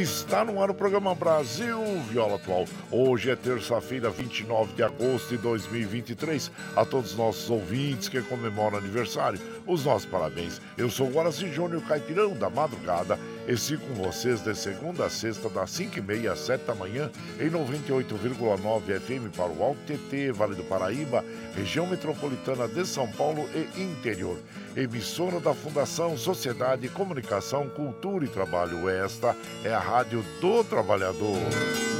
Está no ar o programa Brasil Viola Atual. Hoje é terça-feira, 29 de agosto de 2023. A todos os nossos ouvintes que comemoram aniversário, os nossos parabéns. Eu sou o Guaraci Júnior Caipirão da Madrugada e sigo com vocês de segunda a sexta, das 5h30 às 7 da manhã, em 98,9 FM para o Alto TT, Vale do Paraíba, região metropolitana de São Paulo e interior. Emissora da Fundação Sociedade, Comunicação, Cultura e Trabalho. Esta é a Rádio do Trabalhador.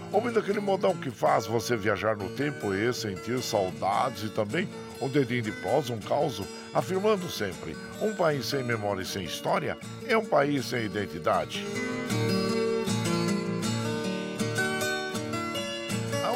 Ouvindo aquele modão que faz você viajar no tempo e sentir saudades e também um dedinho de prosa, um caos, afirmando sempre: um país sem memória e sem história é um país sem identidade.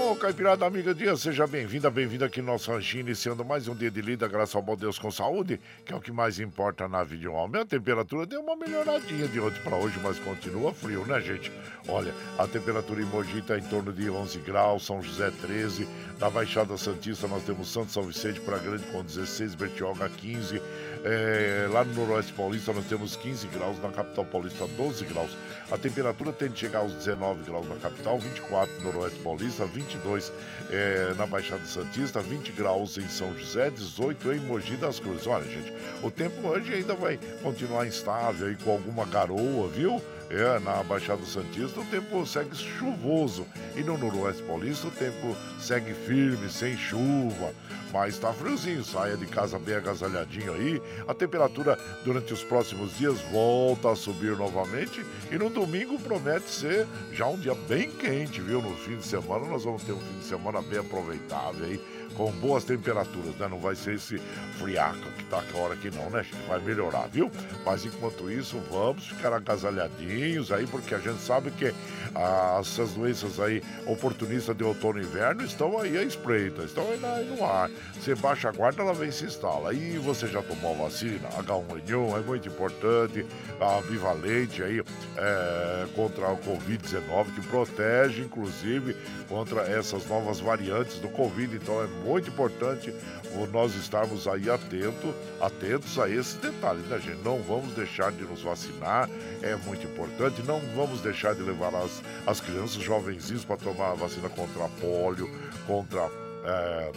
Ô, Caipirada Amiga Dia, seja bem-vinda, bem-vinda aqui no nosso ranchinho, iniciando mais um dia de lida, graças ao bom Deus com saúde, que é o que mais importa na vida de um homem. A temperatura deu uma melhoradinha de ontem para hoje, mas continua frio, né, gente? Olha, a temperatura em Mogi está em torno de 11 graus, São José 13, na Baixada Santista nós temos Santo São Vicente para Grande com 16, Bertioga 15, é, lá no Noroeste Paulista nós temos 15 graus, na capital paulista 12 graus. A temperatura tende a chegar aos 19 graus na capital, 24 no Noroeste Paulista, 22 é, na Baixada Santista, 20 graus em São José, 18 em Mogi das Cruzes. Olha, gente, o tempo hoje ainda vai continuar instável aí com alguma garoa, viu? É, na Baixada Santista o tempo segue chuvoso e no Noroeste Paulista o tempo segue firme, sem chuva. Mas tá friozinho, saia de casa bem agasalhadinho aí. A temperatura durante os próximos dias volta a subir novamente e no domingo promete ser já um dia bem quente, viu? No fim de semana nós vamos ter um fim de semana bem aproveitável aí com boas temperaturas, né? Não vai ser esse friaco que tá agora aqui não, né? Vai melhorar, viu? Mas enquanto isso, vamos ficar agasalhadinhos aí, porque a gente sabe que essas doenças aí oportunistas de outono e inverno estão aí à espreita, estão aí no ar. Você baixa a guarda, ela vem e se instala. E você já tomou a vacina? H1N1 é muito importante, a bivalente aí é, contra o Covid-19, que protege, inclusive, contra essas novas variantes do Covid. Então é muito importante nós estarmos aí atento, atentos a esses detalhes, né, gente? Não vamos deixar de nos vacinar, é muito importante. Não vamos deixar de levar as, as crianças jovenzinhos para tomar vacina contra pólio, contra. É,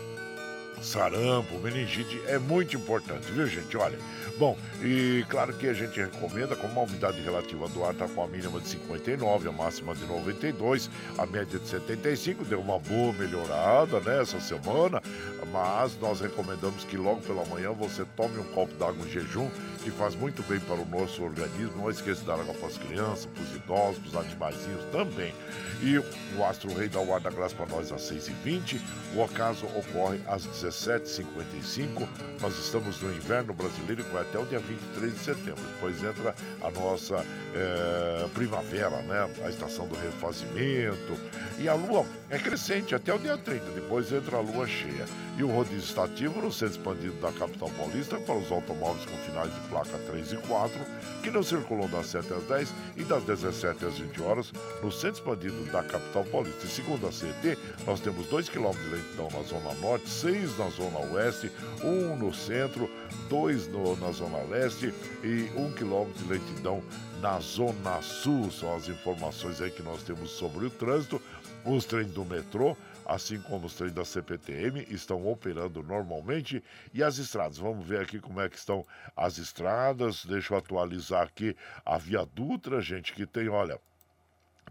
sarampo, meningite, é muito importante, viu, gente? Olha, Bom, e claro que a gente recomenda, como a umidade relativa do ar está com a mínima de 59, a máxima de 92, a média de 75, deu uma boa melhorada nessa né, semana, mas nós recomendamos que logo pela manhã você tome um copo d'água em jejum, que faz muito bem para o nosso organismo. Não esqueça de dar água para as crianças, para os idosos, para os animaizinhos também. E o Astro Rei dá o ar da graça para nós às 6h20. O ocaso ocorre às 17h55. Nós estamos no inverno brasileiro que vai até o dia 23 de setembro. Depois entra a nossa é, primavera, né? A estação do refazimento. E a lua é crescente até o dia 30. Depois entra a lua cheia. E o rodízio está ativo no centro expandido da capital paulista para os automóveis com finais de placa 3 e 4, que não circulam das 7 às 10 e das 17 às 20 horas no centro expandido da capital paulista. E segundo a CET, nós temos 2 km de lentidão na zona norte, 6 na zona oeste, 1 um no centro, 2 na zona leste e 1 um km de lentidão na zona sul. São as informações aí que nós temos sobre o trânsito. Os trens do metrô assim como os trens da CPTM estão operando normalmente e as estradas. Vamos ver aqui como é que estão as estradas. Deixa eu atualizar aqui a Via Dutra, gente, que tem, olha,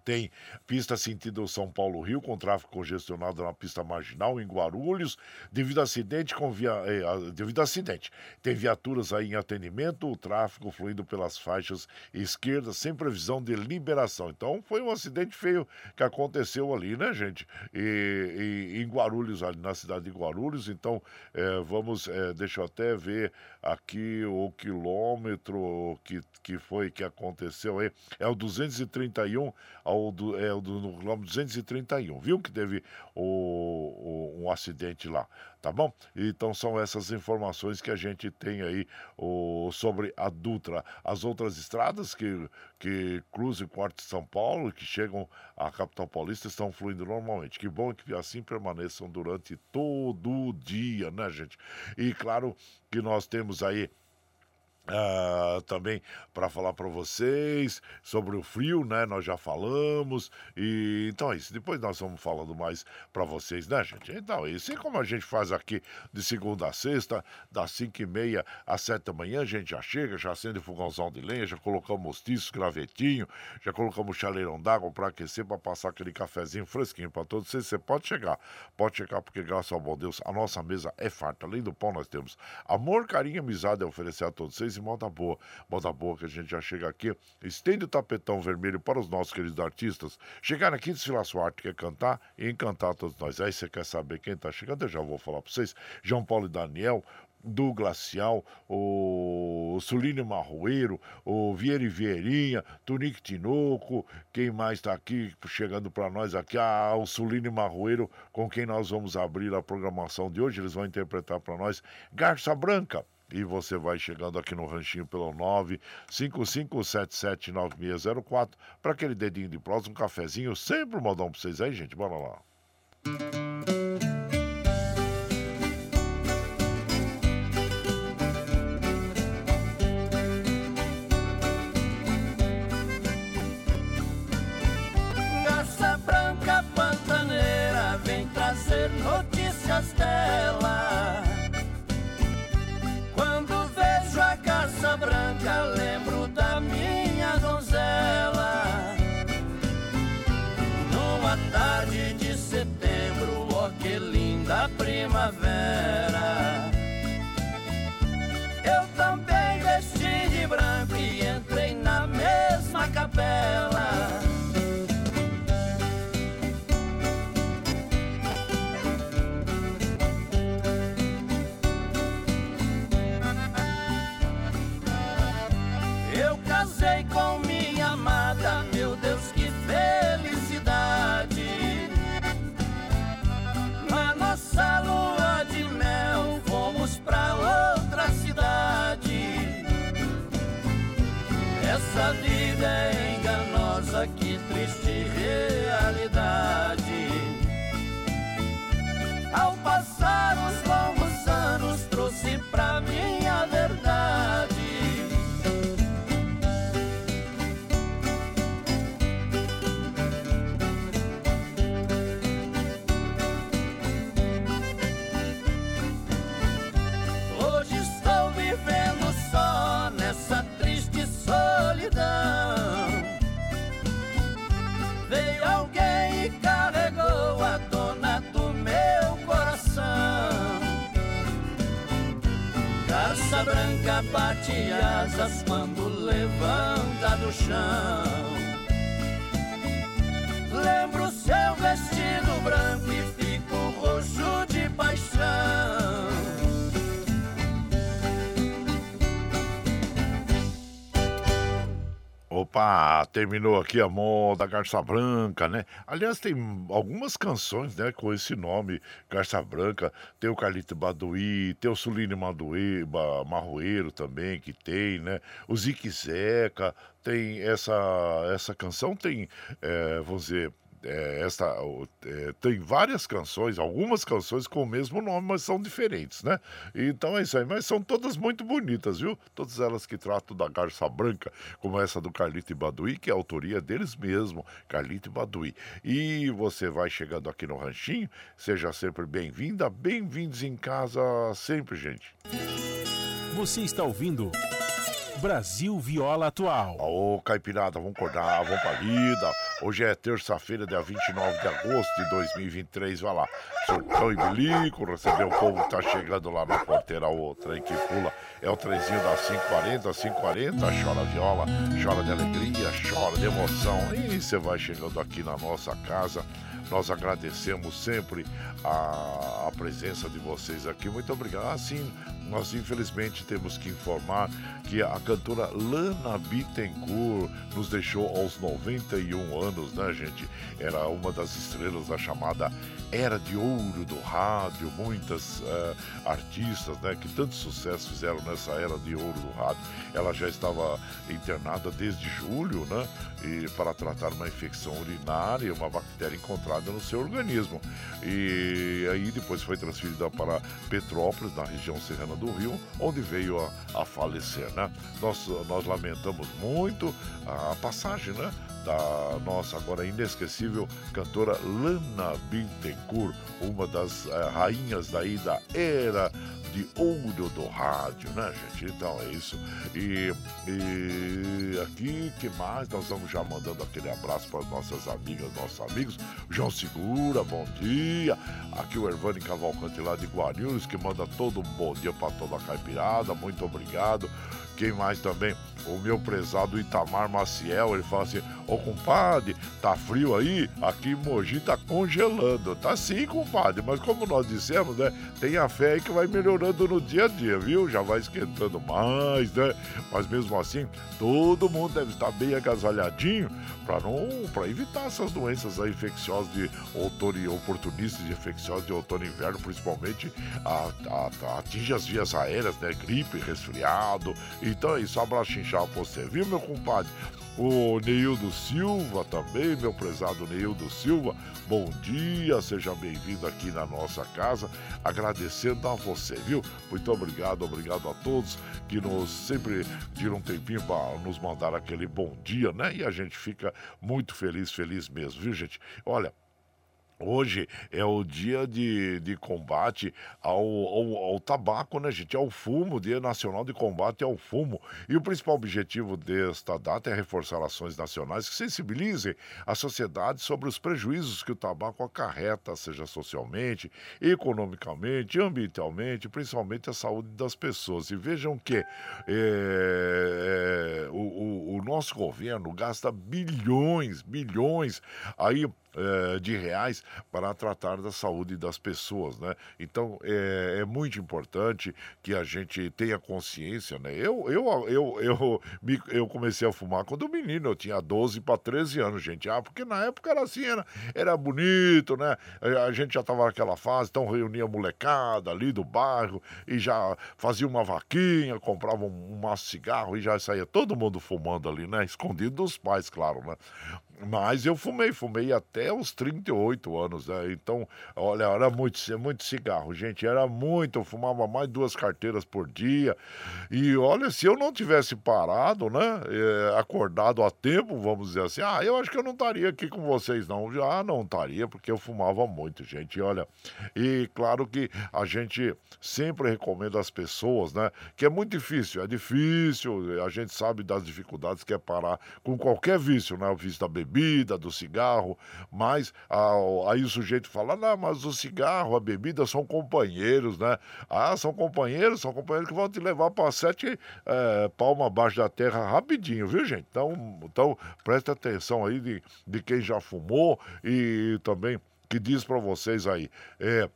tem pista sentido São Paulo-Rio, com tráfego congestionado na pista marginal em Guarulhos, devido a acidente com via, eh, devido a acidente. Tem viaturas aí em atendimento, o tráfego fluindo pelas faixas esquerdas, sem previsão de liberação. Então foi um acidente feio que aconteceu ali, né, gente? E, e em Guarulhos, ali na cidade de Guarulhos. Então, eh, vamos, eh, deixa eu até ver aqui o quilômetro que, que foi que aconteceu aí. É o 231 ao do, é, do, no quilômetro 231, viu? Que teve o, o, um acidente lá, tá bom? Então são essas informações que a gente tem aí o, sobre a Dutra. As outras estradas que, que cruzam o Corte de São Paulo, que chegam à capital paulista, estão fluindo normalmente. Que bom que assim permaneçam durante todo o dia, né, gente? E claro que nós temos aí Uh, também para falar para vocês sobre o frio, né? Nós já falamos e então é isso. Depois nós vamos falando mais para vocês, né, gente? Então é isso. E como a gente faz aqui de segunda a sexta, das 5 e meia às 7 da manhã, a gente já chega, já acende fogãozão de lenha, já colocamos mostiço, gravetinho, já colocamos chaleirão d'água para aquecer, para passar aquele cafezinho fresquinho para todos vocês. Você pode chegar, pode chegar, porque graças ao bom Deus, a nossa mesa é farta. Além do pão, nós temos amor, carinho, amizade a oferecer a todos vocês e moda boa. Moda boa que a gente já chega aqui, estende o tapetão vermelho para os nossos queridos artistas. Chegar aqui, desfilar sua arte, quer cantar e encantar todos nós. Aí você quer saber quem está chegando? Eu já vou falar para vocês. João Paulo e Daniel, do Glacial, o Sulino Marroeiro, o Vieira Vieirinha, Tunique Tinoco, quem mais está aqui chegando para nós aqui? Ah, o Sulino Marroeiro, com quem nós vamos abrir a programação de hoje. Eles vão interpretar para nós Garça Branca. E você vai chegando aqui no ranchinho pelo 955779604 para aquele dedinho de prosa, um cafezinho, sempre um modão para vocês aí, gente. Bora lá. Quando levanta do chão. Lembro seu vestido branco e fico roxo de paixão. Opa, terminou aqui a moda Garça Branca, né? Aliás, tem algumas canções, né, com esse nome, Garça Branca. Tem o Carlito Baduí, tem o Suline Maduê, Ba- Marroeiro também, que tem, né? O Zique Zeca, tem essa, essa canção, tem, é, vamos dizer, é, essa, o- é, tem várias canções, algumas canções com o mesmo nome, mas são diferentes, né? Então é isso aí, mas são todas muito bonitas, viu? Todas elas que tratam da garça branca, como essa do Carlito e Baduí, que é a autoria deles mesmo, Carlito e Baduí. E você vai chegando aqui no Ranchinho, seja sempre bem-vinda, bem-vindos em casa sempre, gente. Você está ouvindo Brasil Viola Atual. Ô, Caipirada, vamos acordar, vamos pra vida. Hoje é terça-feira, dia 29 de agosto de 2023. Vai lá, surtão e bilico, receber o povo que tá chegando lá na porteira, o trem que pula. É o trenzinho das 540, 540, chora viola, chora de alegria, chora de emoção. E você vai chegando aqui na nossa casa. Nós agradecemos sempre a, a presença de vocês aqui. Muito obrigado. Assim, nós infelizmente temos que informar que a cantora Lana Bittencourt nos deixou aos 91 anos, né, gente? Era uma das estrelas da chamada Era de Ouro do Rádio. Muitas eh, artistas, né, que tanto sucesso fizeram nessa Era de Ouro do Rádio. Ela já estava internada desde julho, né? E para tratar uma infecção urinária, uma bactéria encontrada no seu organismo. E aí depois foi transferida para Petrópolis, na região serrana do Rio, onde veio a, a falecer, né? Nós, nós lamentamos muito a passagem, né? Da nossa agora inesquecível cantora Lana Bittencourt, uma das eh, rainhas daí da era de ouro do rádio, né, gente? Então é isso. E, e aqui, que mais? Nós vamos já mandando aquele abraço para as nossas amigas, nossos amigos. João Segura, bom dia. Aqui o Ervani Cavalcante lá de Guarulhos, que manda todo um bom dia para toda a caipirada. Muito obrigado. Quem mais também? O meu prezado Itamar Maciel, ele fala assim: Ô compadre, tá frio aí? Aqui em Mogi tá congelando. Tá sim, compadre, mas como nós dissemos, né? Tenha fé aí que vai melhorando no dia a dia, viu? Já vai esquentando mais, né? Mas mesmo assim, todo mundo deve estar bem agasalhadinho para não para evitar essas doenças aí infecciosas de outono e oportunistas de infecciosas de outono e inverno, principalmente a, a- a- atinge as vias aéreas, né? Gripe, resfriado. Então é isso, abraço inchado pra você, viu, meu compadre? O Neildo Silva também, meu prezado Neildo Silva, bom dia, seja bem-vindo aqui na nossa casa, agradecendo a você, viu? Muito obrigado, obrigado a todos que nos sempre tiram um tempinho para nos mandar aquele bom dia, né? E a gente fica muito feliz, feliz mesmo, viu, gente? Olha, Hoje é o dia de, de combate ao, ao, ao, tabaco, né, gente? Ao fumo, Dia Nacional de Combate ao Fumo. E o principal objetivo desta data é reforçar ações nacionais que sensibilizem a sociedade sobre os prejuízos que o tabaco acarreta, seja socialmente, economicamente, ambientalmente, principalmente a saúde das pessoas. E vejam que é, é, o, o, o nosso governo gasta bilhões, bilhões aí é, de reais para tratar da saúde das pessoas, né? Então é, é, muito importante que a gente tenha consciência, né? Eu, eu, eu, eu, eu comecei a fumar quando menino, eu tinha 12 para 13 anos, gente. Ah, porque na época era assim, era, era bonito, né? A gente já estava naquela fase, então reunia molecada ali do bairro e já fazia uma vaquinha, comprava um, um maço de cigarro e já saía todo mundo fumando ali, né? Escondido dos pais, claro, né? Mas eu fumei, fumei até os 38 anos, né? Então, olha, era muito, muito cigarro, gente, era muito, eu fumava mais duas carteiras por dia. E olha, se eu não tivesse parado, né, é, acordado a tempo, vamos dizer assim, ah, eu acho que eu não estaria aqui com vocês, não. Já não estaria, porque eu fumava muito, gente, olha. E claro que a gente sempre recomenda às pessoas, né, que é muito difícil, é difícil, a gente sabe das dificuldades que é parar com qualquer vício, né, o vício da bebida bebida, do cigarro, mas aí o sujeito fala, não, mas o cigarro, a bebida são companheiros, né? Ah, são companheiros, são companheiros que vão te levar para sete é, palmas abaixo da terra rapidinho, viu, gente? Então, então preste atenção aí de, de quem já fumou e também que diz para vocês aí, é,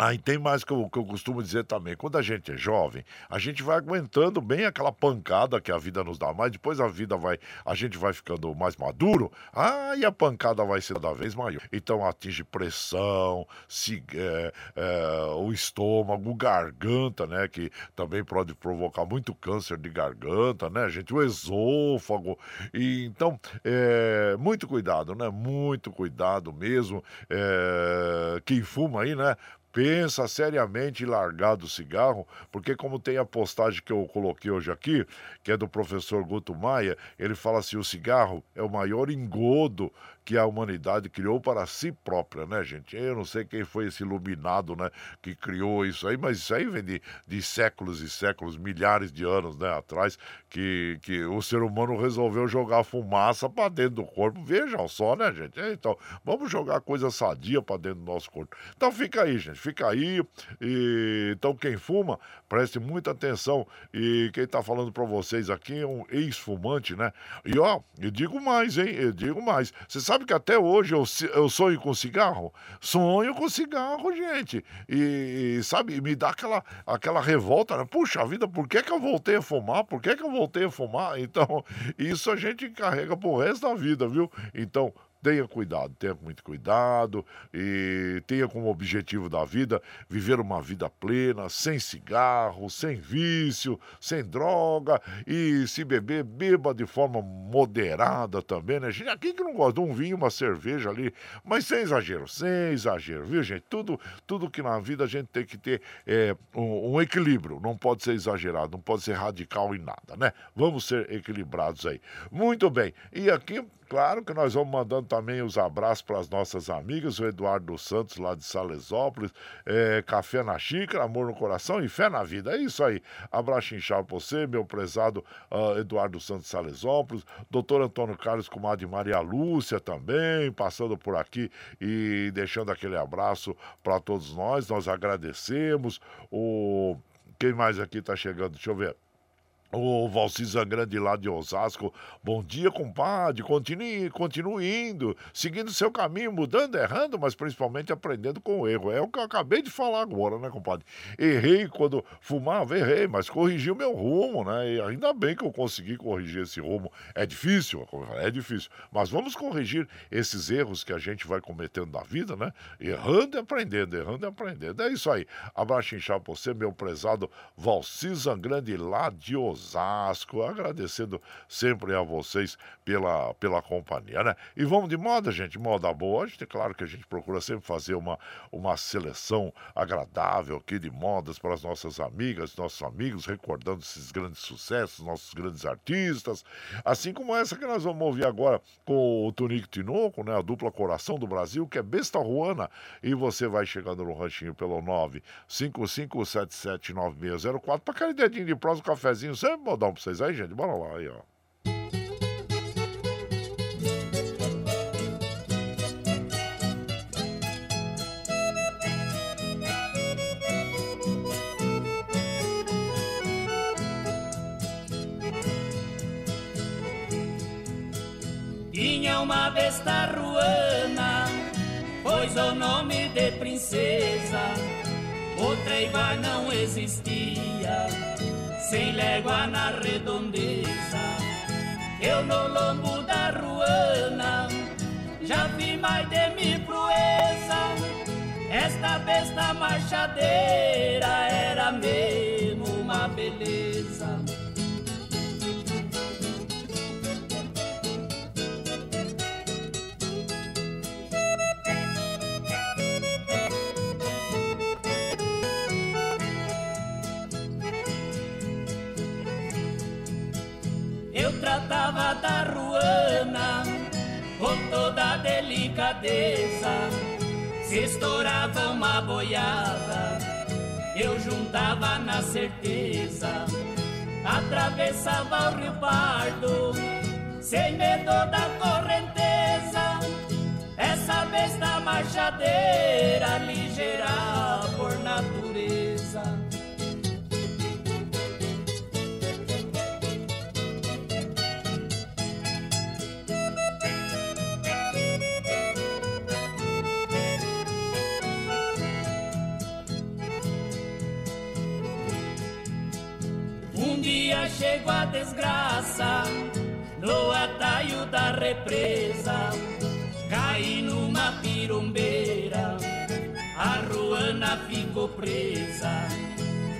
Aí tem mais que eu, que eu costumo dizer também. Quando a gente é jovem, a gente vai aguentando bem aquela pancada que a vida nos dá, mas depois a vida vai, a gente vai ficando mais maduro, aí a pancada vai ser cada vez maior. Então atinge pressão, se, é, é, o estômago, garganta, né? Que também pode provocar muito câncer de garganta, né, gente? O esôfago. E, então, é, muito cuidado, né? Muito cuidado mesmo. É, quem fuma aí, né? Pensa seriamente em largar do cigarro, porque como tem a postagem que eu coloquei hoje aqui, que é do professor Guto Maia, ele fala assim, o cigarro é o maior engodo que a humanidade criou para si própria, né, gente? Eu não sei quem foi esse iluminado, né, que criou isso aí, mas isso aí vem de, de séculos e séculos, milhares de anos, né, atrás, que, que o ser humano resolveu jogar fumaça para dentro do corpo. Vejam só, né, gente? Então, vamos jogar coisa sadia para dentro do nosso corpo. Então, fica aí, gente, fica aí. E, então, quem fuma, preste muita atenção. E quem está falando para vocês aqui é um ex-fumante, né? E ó, eu digo mais, hein? Eu digo mais. Você sabe que até hoje eu, eu sonho com cigarro? Sonho com cigarro, gente. E, e, sabe, me dá aquela, aquela revolta, né? Puxa vida, por que, que eu voltei a fumar? Por que, que eu voltei a fumar? Então, isso a gente carrega pro resto da vida, viu? Então, Tenha cuidado, tenha muito cuidado e tenha como objetivo da vida viver uma vida plena, sem cigarro, sem vício, sem droga e se beber, beba de forma moderada também, né? Gente, aqui que não gosta de um vinho, uma cerveja ali, mas sem exagero, sem exagero, viu, gente? Tudo, tudo que na vida a gente tem que ter é, um, um equilíbrio, não pode ser exagerado, não pode ser radical em nada, né? Vamos ser equilibrados aí. Muito bem, e aqui Claro que nós vamos mandando também os abraços para as nossas amigas, o Eduardo Santos lá de Salesópolis, é, Café na Xícara, Amor no Coração e Fé na Vida. É isso aí. Abraço inchado para você, meu prezado uh, Eduardo Santos Salesópolis, doutor Antônio Carlos, comadre Maria Lúcia também, passando por aqui e deixando aquele abraço para todos nós. Nós agradecemos. O... Quem mais aqui está chegando? Deixa eu ver. O Valcisa Grande lá de Osasco. Bom dia, compadre. Continue, continue indo, seguindo seu caminho, mudando, errando, mas principalmente aprendendo com o erro. É o que eu acabei de falar agora, né, compadre? Errei quando fumava, errei, mas corrigi o meu rumo, né? E ainda bem que eu consegui corrigir esse rumo. É difícil, é difícil. Mas vamos corrigir esses erros que a gente vai cometendo na vida, né? Errando e aprendendo, errando e aprendendo. É isso aí. Abraço inchado pra você, meu prezado Valcisa Grande lá de Osasco. Osasco, agradecendo sempre a vocês pela, pela companhia, né? E vamos de moda, gente, moda boa. A gente, claro que a gente procura sempre fazer uma, uma seleção agradável aqui de modas para as nossas amigas, nossos amigos, recordando esses grandes sucessos, nossos grandes artistas, assim como essa que nós vamos ouvir agora com o Tonico Tinoco, né? A dupla Coração do Brasil, que é Besta Ruana, e você vai chegando no ranchinho pelo 955779604 para aquele dedinho de prosa, um cafezinho, sempre modão para vocês aí, gente. Bora lá aí, ó. Tinha uma besta ruana, pois o nome de princesa, outra igual não existia, sem légua na redondeza. Eu no lombo da ruana, já vi mais de mil proeza, esta besta marchadeira era mesmo uma beleza. Da ruana com toda delicadeza. Se estourava uma boiada, eu juntava na certeza. Atravessava o rio Pardo, sem medo da correnteza. Essa besta marchadeira, ligeira por natureza. Dia chegou a desgraça no atalho da represa. Caí numa pirombeira, a ruana ficou presa.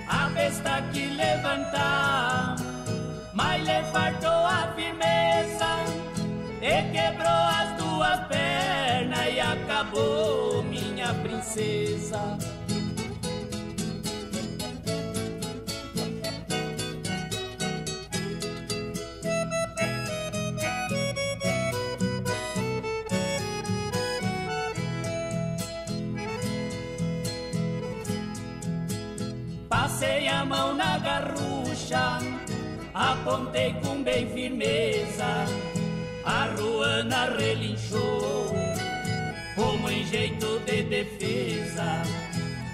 A besta que levantar, mas lhe faltou a firmeza. E quebrou as duas pernas e acabou minha princesa. Passei a mão na garrucha, apontei com bem firmeza. A ruana relinchou, como em jeito de defesa.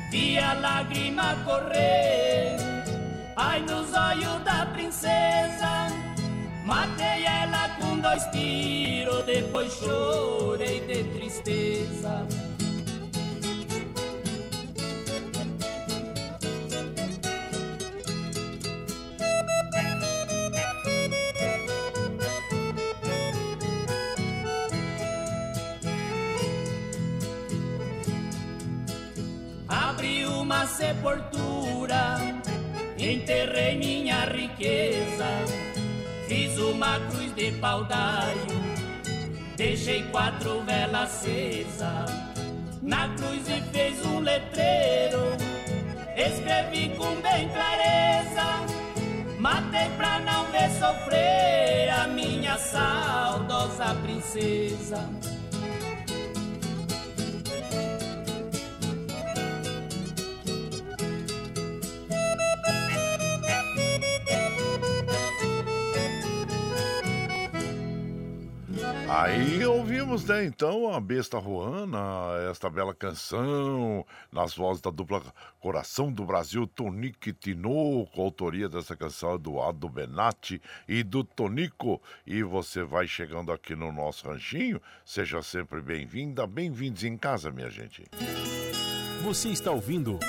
Vi a lágrima correr, ai nos olhos da princesa. Matei ela com dois tiros, depois chorei de tristeza. Enterrei minha riqueza, fiz uma cruz de pau-daio, deixei quatro velas acesas. Na cruz e fez um letreiro, escrevi com bem clareza. Matei pra não ver sofrer a minha saudosa princesa. Aí ouvimos, né, então, a Besta Ruana, esta bela canção, nas vozes da dupla Coração do Brasil, Tonico e Tinoco, autoria dessa canção do Ado Benatti e do Tonico. E você vai chegando aqui no nosso ranchinho, seja sempre bem-vinda, bem-vindos em casa, minha gente. Você está ouvindo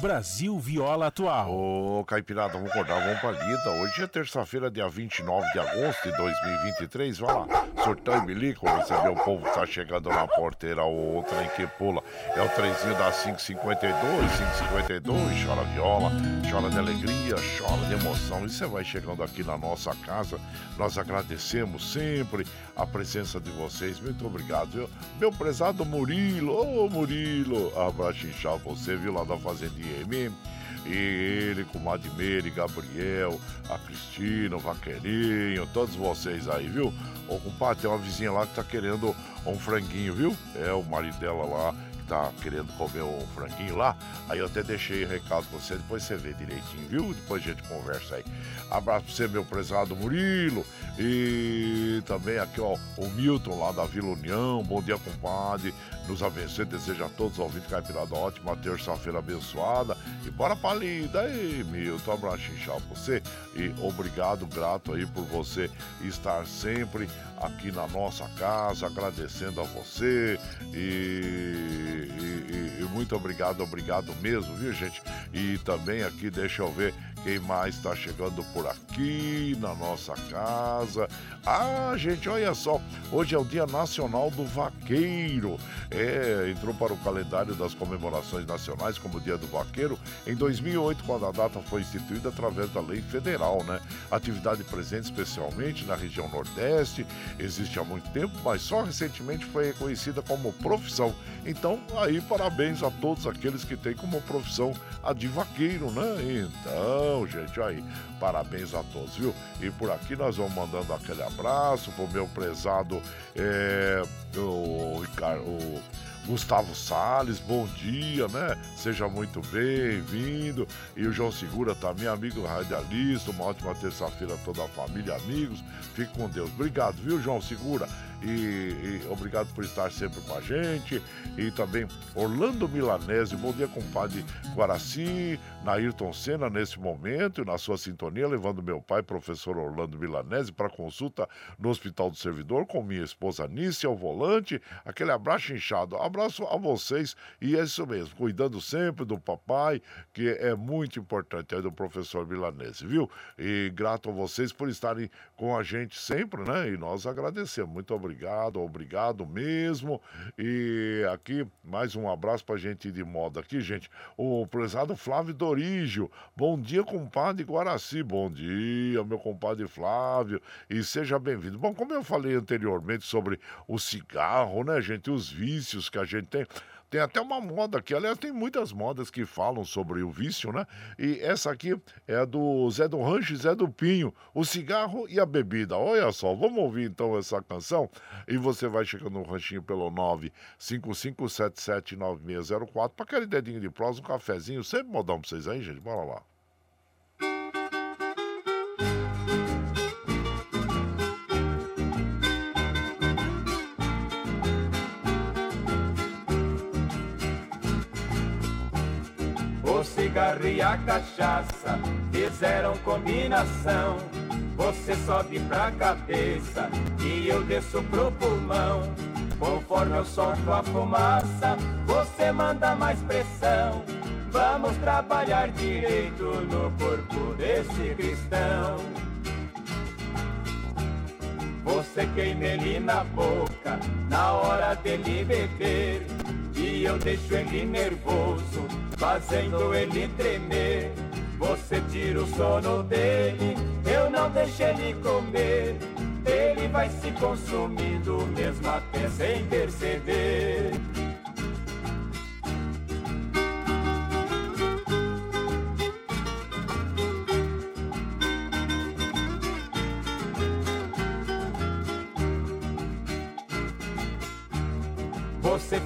Brasil Viola Atual. Ô, Caipirada, vamos acordar, vamos pra lida. Hoje é terça-feira, dia 29 de agosto de 2023. Vai lá, surtão e bilico, receber o povo que tá chegando na porteira, o trem que pula. É o trenzinho da 552, 552, chora viola, chora de alegria, chora de emoção. E você vai chegando aqui na nossa casa, nós agradecemos sempre a presença de vocês. Muito obrigado, viu? Meu prezado Murilo, ô Murilo, abraço inchado você, viu, lá da Fazendinha MM. E ele com o Admeire, Gabriel, a Cristina, o Vaqueirinho, todos vocês aí, viu? Ô compadre, tem uma vizinha lá que tá querendo um franguinho, viu? É o marido dela lá tá querendo comer um franguinho lá. Aí eu até deixei recado pra você, depois você vê direitinho, viu? Depois a gente conversa aí. Abraço pra você, meu prezado Murilo. E também aqui, ó, o Milton lá da Vila União. Bom dia, compadre. Nos abençoe. Desejo a todos os ouvintes Caipirada ótima terça-feira abençoada. E bora pra lida aí, Milton. Abraço inchado pra você. E obrigado, grato aí por você estar sempre aqui na nossa casa, agradecendo a você. E, e, e muito obrigado, obrigado mesmo, viu, gente? E também aqui, deixa eu ver quem mais está chegando por aqui na nossa casa. Ah, gente, olha só, hoje é o Dia Nacional do Vaqueiro. É, entrou para o calendário das comemorações nacionais como Dia do Vaqueiro em 2008, quando a data foi instituída através da lei federal, né? Atividade presente especialmente na região Nordeste, existe há muito tempo, mas só recentemente foi reconhecida como profissão. Então, aí parabéns a todos aqueles que têm como profissão a de vaqueiro, né? Então, gente, aí, parabéns a todos, viu? E por aqui nós vamos mandando aquele abraço pro meu prezado é, o, o Gustavo Sales, bom dia, né? Seja muito bem-vindo. E o João Segura também, amigo radialista. Uma ótima terça-feira a toda a família, amigos. Fique com Deus. Obrigado, viu, João Segura? E, e, obrigado por estar sempre com a gente. E também Orlando Milanese, bom dia, compadre Guaraci, Nairton Senna nesse momento, na sua sintonia, levando meu pai, professor Orlando Milanese, para consulta no Hospital do Servidor com minha esposa Nícia, ao volante. Aquele abraço inchado. Abraço a vocês e é isso mesmo, cuidando sempre do papai, que é muito importante, é do professor Milanese, viu? E grato a vocês por estarem com a gente sempre, né? E nós agradecemos. Muito obrigado obrigado, obrigado mesmo. E aqui, mais um abraço pra gente de moda aqui, gente. O prezado Flávio Dorígio. Bom dia, compadre Guaraci. Bom dia, meu compadre Flávio. E seja bem-vindo. Bom, como eu falei anteriormente sobre o cigarro, né, gente? Os vícios que a gente tem. Tem até uma moda aqui, aliás, tem muitas modas que falam sobre o vício, né? E essa aqui é do Zé do Rancho e Zé do Pinho, o cigarro e a bebida. Olha só, vamos ouvir então essa canção e você vai chegando no ranchinho pelo 955779604 para aquele dedinho de prosa, um cafezinho, sempre modão pra vocês aí, gente. Bora lá. Cigarro e a cachaça fizeram combinação. Você sobe pra cabeça e eu desço pro pulmão. Conforme eu solto a fumaça, você manda mais pressão. Vamos trabalhar direito no corpo desse cristão. Você queima ele na boca na hora dele beber. E eu deixo ele nervoso, fazendo ele tremer. Você tira o sono dele, eu não deixo ele comer. Ele vai se consumindo mesmo até sem perceber.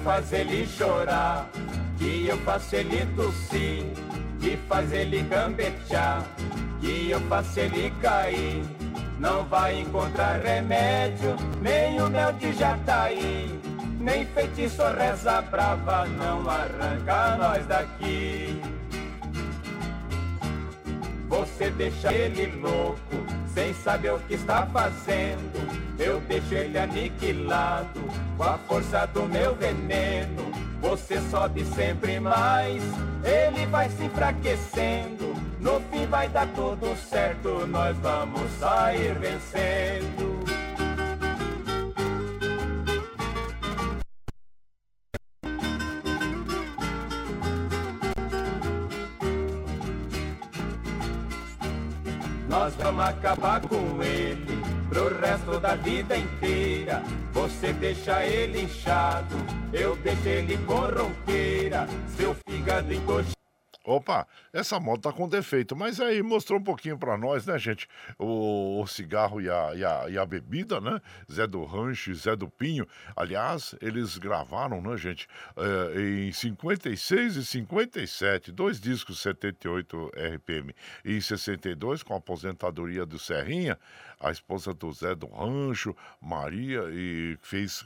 Faz ele chorar, que eu faço ele tossir, que faz ele gambetear, que eu faço ele cair. Não vai encontrar remédio, nem o mel de jataí, nem feitiço reza brava, não arranca nós daqui. Você deixa ele louco, sem saber o que está fazendo. Eu deixo ele aniquilado, com a força do meu veneno. você sobe sempre mais. Ele vai se enfraquecendo, no fim vai dar tudo certo, nós vamos sair vencendo. Acabar com ele pro resto da vida inteira. Você deixa ele inchado, eu deixo ele com. Seu fígado encoxado. Opa, essa moto tá com defeito, mas aí mostrou um pouquinho para nós, né, gente? O, o cigarro e a, e, a, e a, bebida, né? Zé do Rancho Zé do Pinho. Aliás, eles gravaram, né, gente? É, em 56 e 57, dois discos 78 RPM. E em 62, com a aposentadoria do Serrinha, a esposa do Zé do Rancho, Maria, e fez.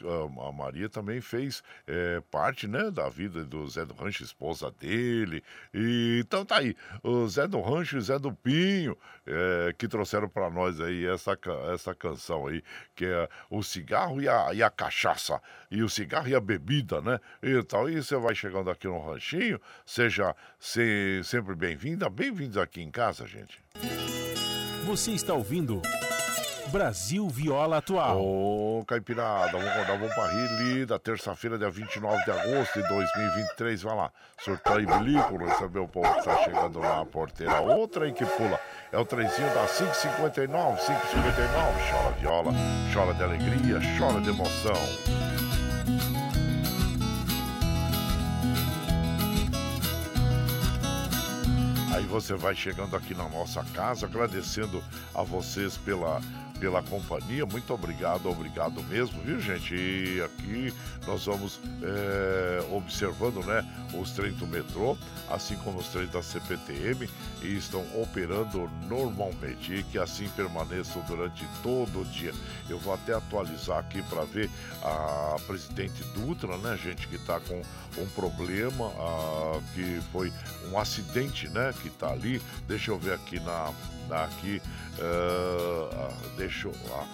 A Maria também fez é, parte, né, da vida do Zé do Rancho, esposa dele. E, então tá aí, o Zé do Rancho e Zé do Pinho, é, que trouxeram para nós aí essa, essa canção aí, que é o cigarro e a, e a cachaça, e o cigarro e a bebida, né? Então, e você vai chegando aqui no Ranchinho, seja se, sempre bem-vinda, bem-vindos aqui em casa, gente. Você está ouvindo. Brasil Viola Atual. Ô, Caipirada, vamos rodar, vamos pra Rile, da terça-feira, dia 29 de agosto de 2023. Vai lá, e bilico, receber o povo que tá chegando na porteira. Outra aí que pula é o trenzinho da 559, 559. Chora viola, chora de alegria, chora de emoção. Aí você vai chegando aqui na nossa casa, agradecendo a vocês pela pela companhia. Muito obrigado, obrigado mesmo, viu, gente? E aqui nós vamos é, observando né, os trens do metrô, assim como os trens da CPTM, e estão operando normalmente e que assim permaneçam durante todo o dia. Eu vou até atualizar aqui para ver a presidente Dutra, né, gente, que está com um problema, que foi um acidente, né, que está ali. Deixa eu ver aqui na aqui, uh, deixa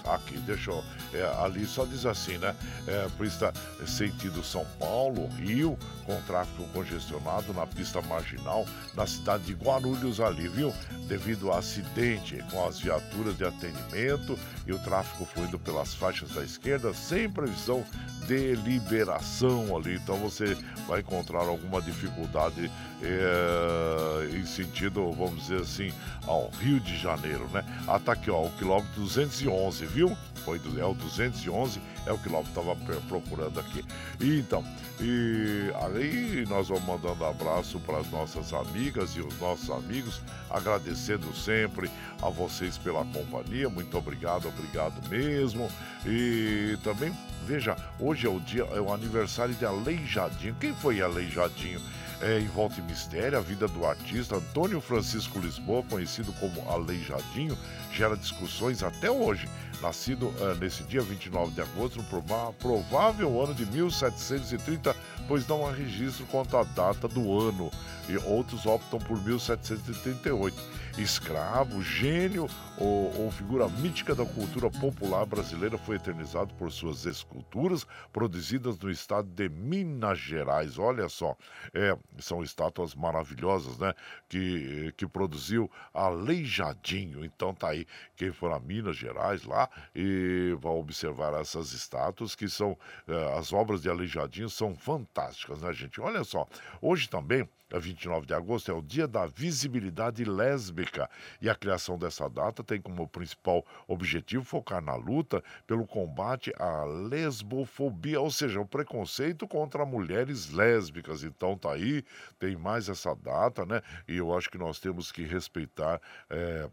aqui, deixa é, ali só diz assim, né? É, pista sentido São Paulo, Rio, com tráfego congestionado na pista marginal na cidade de Guarulhos ali, viu? Devido ao acidente com as viaturas de atendimento e o tráfego fluindo pelas faixas da esquerda, sem previsão de liberação ali. Então você vai encontrar alguma dificuldade é, em sentido, vamos dizer assim, ao Rio de Janeiro, né? Aqui, ó, o quilômetro 211, viu? Foi do, é o 211, é o quilômetro que estava procurando aqui. E, então, e aí nós vamos mandando abraço para as nossas amigas e os nossos amigos, agradecendo sempre a vocês pela companhia. Muito obrigado, obrigado mesmo. E também, veja, hoje é o dia, é o aniversário de Aleijadinho. Quem foi Aleijadinho? É, em Volta e Mistério, a vida do artista Antônio Francisco Lisboa, conhecido como Aleijadinho, gera discussões até hoje. Nascido uh, nesse dia 29 de agosto, no provável ano de 1730, pois não há registro quanto à data do ano, e outros optam por 1738 escravo, gênio ou, ou, figura mítica da cultura popular brasileira, foi eternizado por suas esculturas produzidas no estado de Minas Gerais. Olha só, é, são estátuas maravilhosas, né? Que, que produziu Aleijadinho. Então tá aí, quem for a Minas Gerais lá e vai observar essas estátuas que são, é, as obras de Aleijadinho são fantásticas, né, gente? Olha só, hoje também é 29 de agosto, é o Dia da Visibilidade Lésbica. E a criação dessa data tem como principal objetivo focar na luta pelo combate à lesbofobia, ou seja, o preconceito contra mulheres lésbicas. Então tá aí, tem mais essa data, né? E eu acho que nós temos que respeitar. É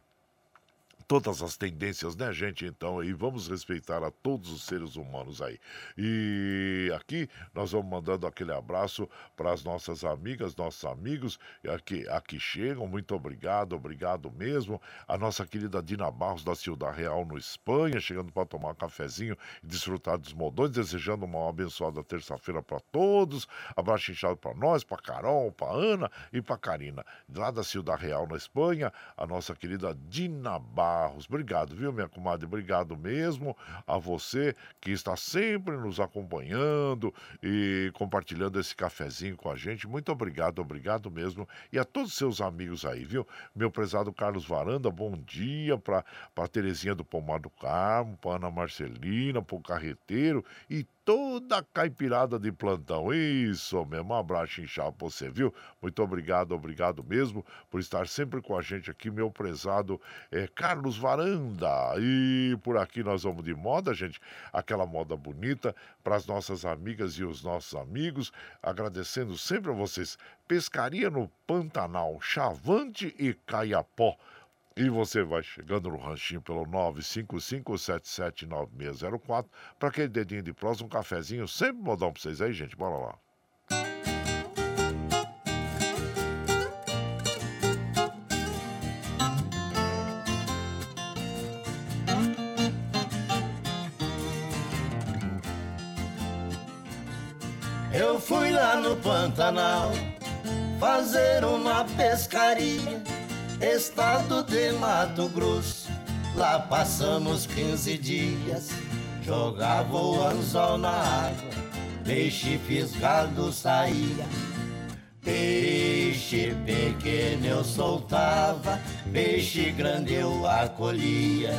todas as tendências, né, gente? Então, aí vamos respeitar a todos os seres humanos aí. E aqui nós vamos mandando aquele abraço para as nossas amigas, nossos amigos aqui, aqui chegam. Muito obrigado, obrigado mesmo. A nossa querida Dina Barros da Ciudad Real no Espanha, chegando para tomar um cafezinho e desfrutar dos modões, desejando uma abençoada terça-feira para todos. Abraço inchado para nós, para Carol, para Ana e para Karina. Lá da Ciudad Real na Espanha, a nossa querida Dina Barros Barros. Obrigado, viu, minha comadre? Obrigado mesmo a você que está sempre nos acompanhando e compartilhando esse cafezinho com a gente. Muito obrigado, obrigado mesmo. E a todos os seus amigos aí, viu? Meu prezado Carlos Varanda, bom dia para Terezinha do Pomar do Carmo, para Ana Marcelina, para o Carreteiro e toda caipirada de plantão. Isso mesmo, um abraço inchado pra você, viu? Muito obrigado, obrigado mesmo por estar sempre com a gente aqui, meu prezado é, Carlos Varanda. E por aqui nós vamos de moda, gente, aquela moda bonita para as nossas amigas e os nossos amigos, agradecendo sempre a vocês. Pescaria no Pantanal, Chavante e Caiapó. E você vai chegando no ranchinho pelo 955779604 para aquele dedinho de prosa, um cafezinho, sempre modão para vocês aí, gente. Bora lá. Eu fui lá no Pantanal fazer uma pescaria estado de Mato Grosso. Lá passamos 15 dias, jogava o anzol na água, peixe fisgado saía. Peixe pequeno eu soltava, peixe grande eu acolhia.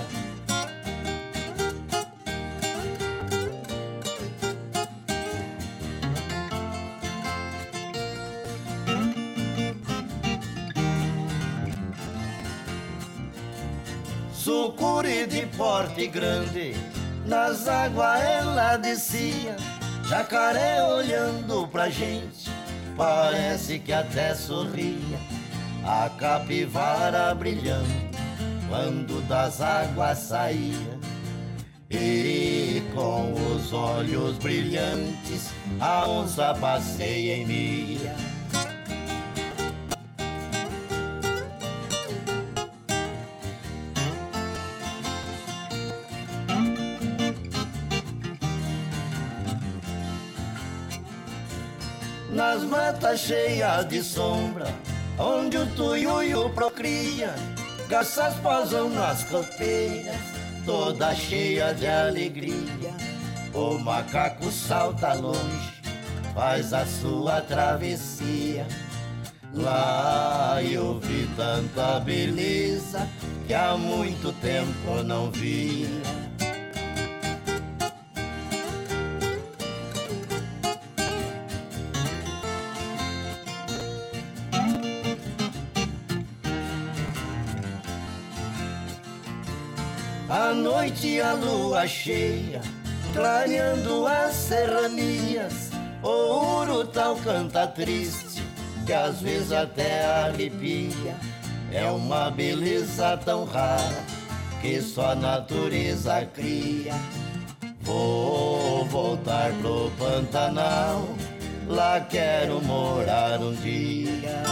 Sucuri de porte grande, nas águas ela descia, jacaré olhando pra gente, parece que até sorria, a capivara brilhando, quando das águas saía. E com os olhos brilhantes, a onça passeia em mia. Nas matas cheias de sombra, onde o tuiuiu procria, garças posam nas copeiras, toda cheia de alegria. O macaco salta longe, faz a sua travessia. Lá eu vi tanta beleza que há muito tempo não via. Noite a lua cheia, clareando as serranias, o urutau canta triste, que às vezes até arrepia. É uma beleza tão rara, que só a natureza cria. Vou voltar pro Pantanal, lá quero morar um dia.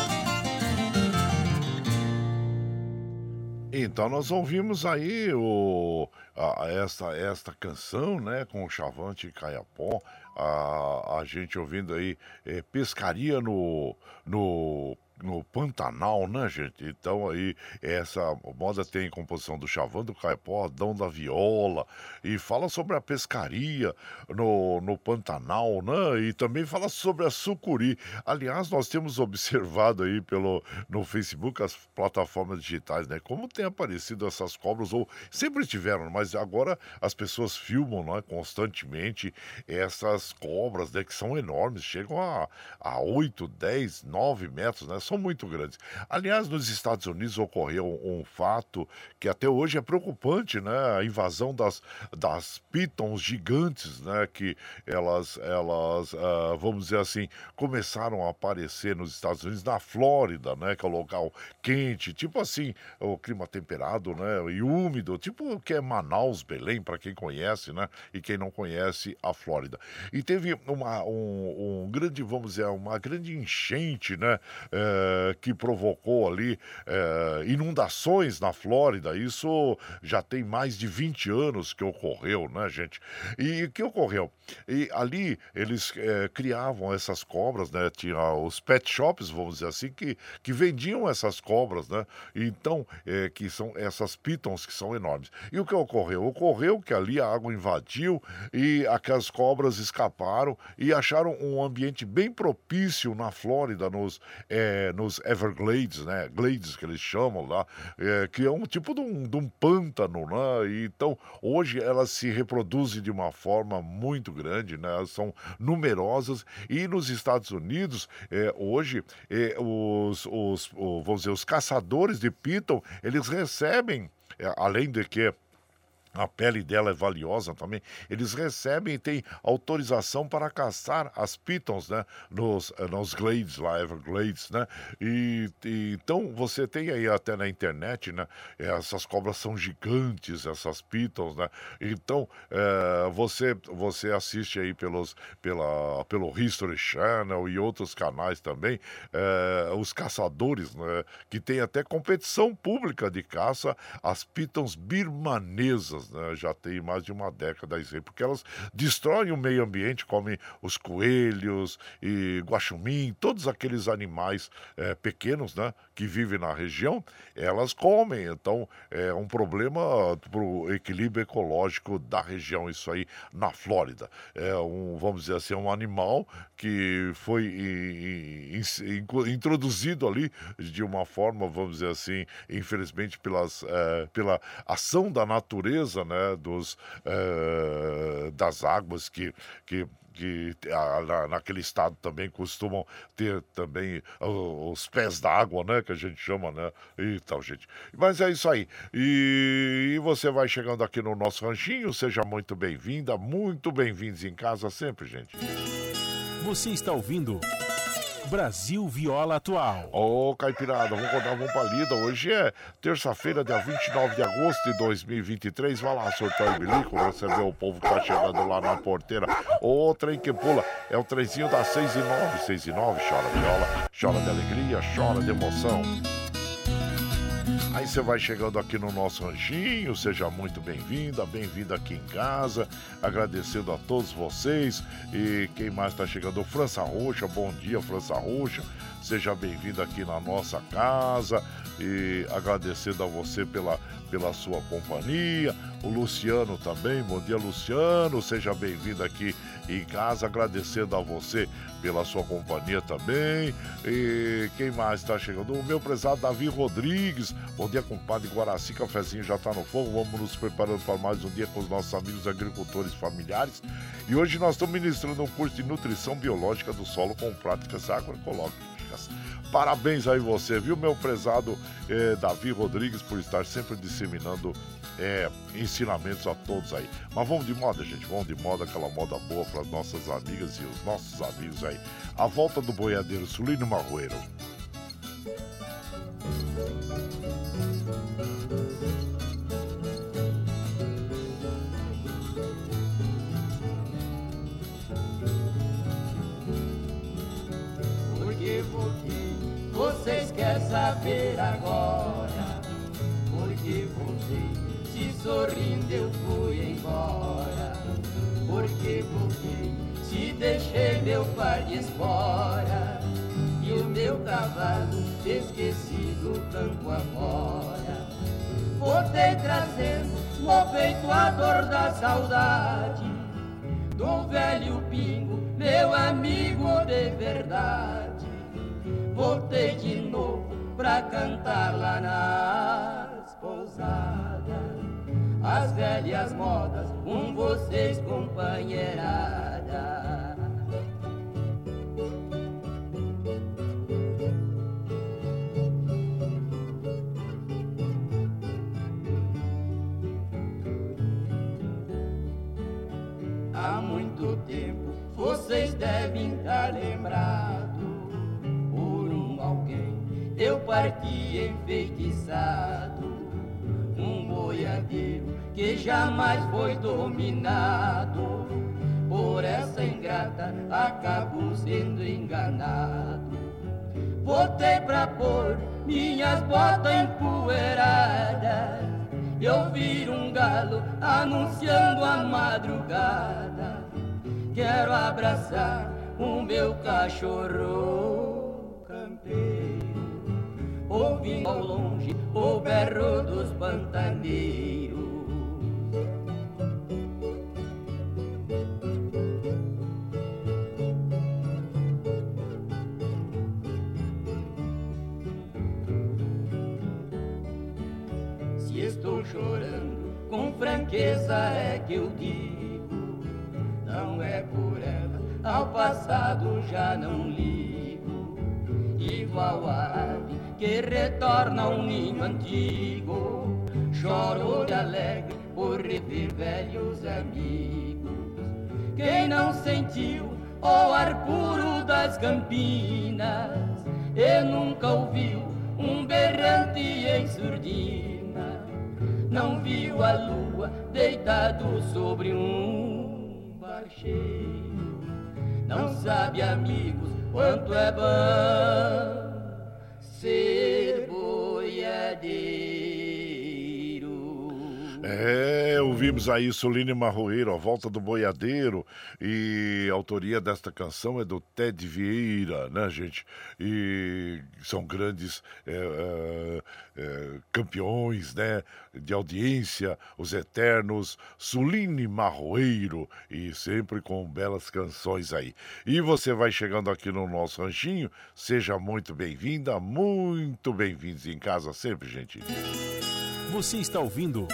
Então nós ouvimos aí o, a, esta, esta canção, né, com o Chavante e Caiapó, a, a gente ouvindo aí é, pescaria no, no no Pantanal, né, gente? Então aí essa moda tem composição do Chavão do Caipó, Adão da Viola e fala sobre a pescaria no, no Pantanal, né? E também fala sobre a sucuri. Aliás, nós temos observado aí pelo no Facebook as plataformas digitais, né? Como tem aparecido essas cobras ou sempre tiveram, mas agora as pessoas filmam, né, constantemente essas cobras, né, que são enormes, chegam a, a 8, 10, 9 metros, né? São muito grandes. Aliás, nos Estados Unidos ocorreu um, um fato que até hoje é preocupante, né? A invasão das, das pitons gigantes, né? Que elas, elas uh, vamos dizer assim, começaram a aparecer nos Estados Unidos, na Flórida, né? Que é um local quente, tipo assim, o clima temperado, né? E úmido, tipo o que é Manaus, Belém, para quem conhece, né? E quem não conhece a Flórida. E teve uma, um, um grande, vamos dizer, uma grande enchente, né? É, é, que provocou ali é, inundações na Flórida. Isso já tem mais de 20 anos que ocorreu, né, gente? E o que ocorreu? E ali eles é, criavam essas cobras, né? Tinha os pet shops, vamos dizer assim, que, que vendiam essas cobras, né? Então, que são essas pitons que são enormes. E o que ocorreu? Ocorreu que ali a água invadiu e aquelas cobras escaparam e acharam um ambiente bem propício na Flórida, nos, nos Everglades, né? Glades que eles chamam lá, é, que é um tipo de um, de um pântano, né? E, então, hoje elas se reproduzem de uma forma muito grande, né? Elas são numerosas e nos Estados Unidos, é, hoje, é, os, os, vamos dizer, os caçadores de piton, eles recebem, é, além de que a pele dela é valiosa também. Eles recebem e têm autorização para caçar as pitons, né? Nos, eh, nos glades lá, Everglades, né? E, e, então você tem aí até na internet, né? Essas cobras são gigantes, essas pitons, né? Então é, você você assiste aí pelos pela pelo History Channel e outros canais também é, os caçadores, né? Que tem até competição pública de caça as pitons birmanesas né, já tem mais de uma década porque elas destroem o meio ambiente, comem os coelhos e guaxumim, todos aqueles animais é, pequenos, né, que vivem na região, elas comem. Então é um problema para o equilíbrio ecológico da região, isso aí na Flórida. É um, vamos dizer assim, um animal que foi introduzido ali de uma forma, vamos dizer assim, infelizmente pelas, é, pela ação da natureza, né, dos, é, das águas que, que que a, naquele estado também costumam ter também os pés d'água, né? Que a gente chama, né? E tal, gente. Mas é isso aí. E, e você vai chegando aqui no nosso ranchinho, seja muito bem-vinda, muito bem-vindos em casa sempre, gente. Você está ouvindo. Brasil Viola Atual. Ô, oh, Caipirada, vamos contar uma palida. Hoje é terça-feira, dia 29 de agosto de 2023. Vai lá, sorteio bilico, receber o povo que tá chegando lá na porteira. O trem que pula é o trenzinho das 6 e 9. 6 e 9, chora viola, chora de alegria, chora de emoção. Aí você vai chegando aqui no nosso ranchinho, seja muito bem-vinda, bem-vinda aqui em casa, agradecendo a todos vocês. E quem mais está chegando, França Roxa, bom dia França Roxa, seja bem-vindo aqui na nossa casa e agradecendo a você pela, pela sua companhia, o Luciano também, bom dia Luciano, seja bem-vindo aqui em casa, agradecendo a você pela sua companhia também. E quem mais está chegando? O meu prezado Davi Rodrigues. Bom dia, compadre Guaraci. Cafezinho já está no fogo. Vamos nos preparando para mais um dia com os nossos amigos agricultores familiares. E hoje nós estamos ministrando um curso de nutrição biológica do solo com práticas agroecológicas. Parabéns aí você, viu, meu prezado eh, Davi Rodrigues, por estar sempre disseminando é, ensinamentos a todos aí. Mas vamos de moda, gente. Vamos de moda, aquela moda boa para as nossas amigas e os nossos amigos aí. A volta do boiadeiro Sulino Marroeiro. Porque, vocês querem saber agora? Porque vocês sorrindo eu fui embora. Porque, porque te deixei meu pai de espora e o meu cavalo esquecido campo afora. Voltei trazendo no peito a dor da saudade do velho pingo, meu amigo de verdade. Voltei de novo pra cantar lá nas pousadas as velhas modas com vocês, companheirada. Há muito tempo vocês devem estar lembrados. Eu parti enfeitiçado um boiadeiro que jamais foi dominado por essa ingrata, acabou sendo enganado. Botei pra pôr minhas botas empoeiradas. Eu vi um galo anunciando a madrugada. Quero abraçar o meu cachorro campeiro. Ouvindo ao longe o berro dos pantaneiros. estou chorando, com franqueza é que eu digo. Não é por ela, ao passado já não ligo. Igual a ave que retorna ao ninho antigo. Choro de alegre por rever velhos amigos. Quem não sentiu o ar puro das campinas e nunca ouviu um berrante em surdina não viu a lua deitado sobre um bar cheio. Não sabe, amigos, quanto é bom ser boiadeiro. É, ouvimos aí Soline Marroeiro, A Volta do Boiadeiro, e a autoria desta canção é do Ted Vieira, né, gente? E são grandes é, é, é, campeões, né? De audiência, os eternos Suline Marroeiro, e sempre com belas canções aí. E você vai chegando aqui no nosso ranchinho, seja muito bem-vinda, muito bem-vindos em casa sempre, gente. Você está ouvindo.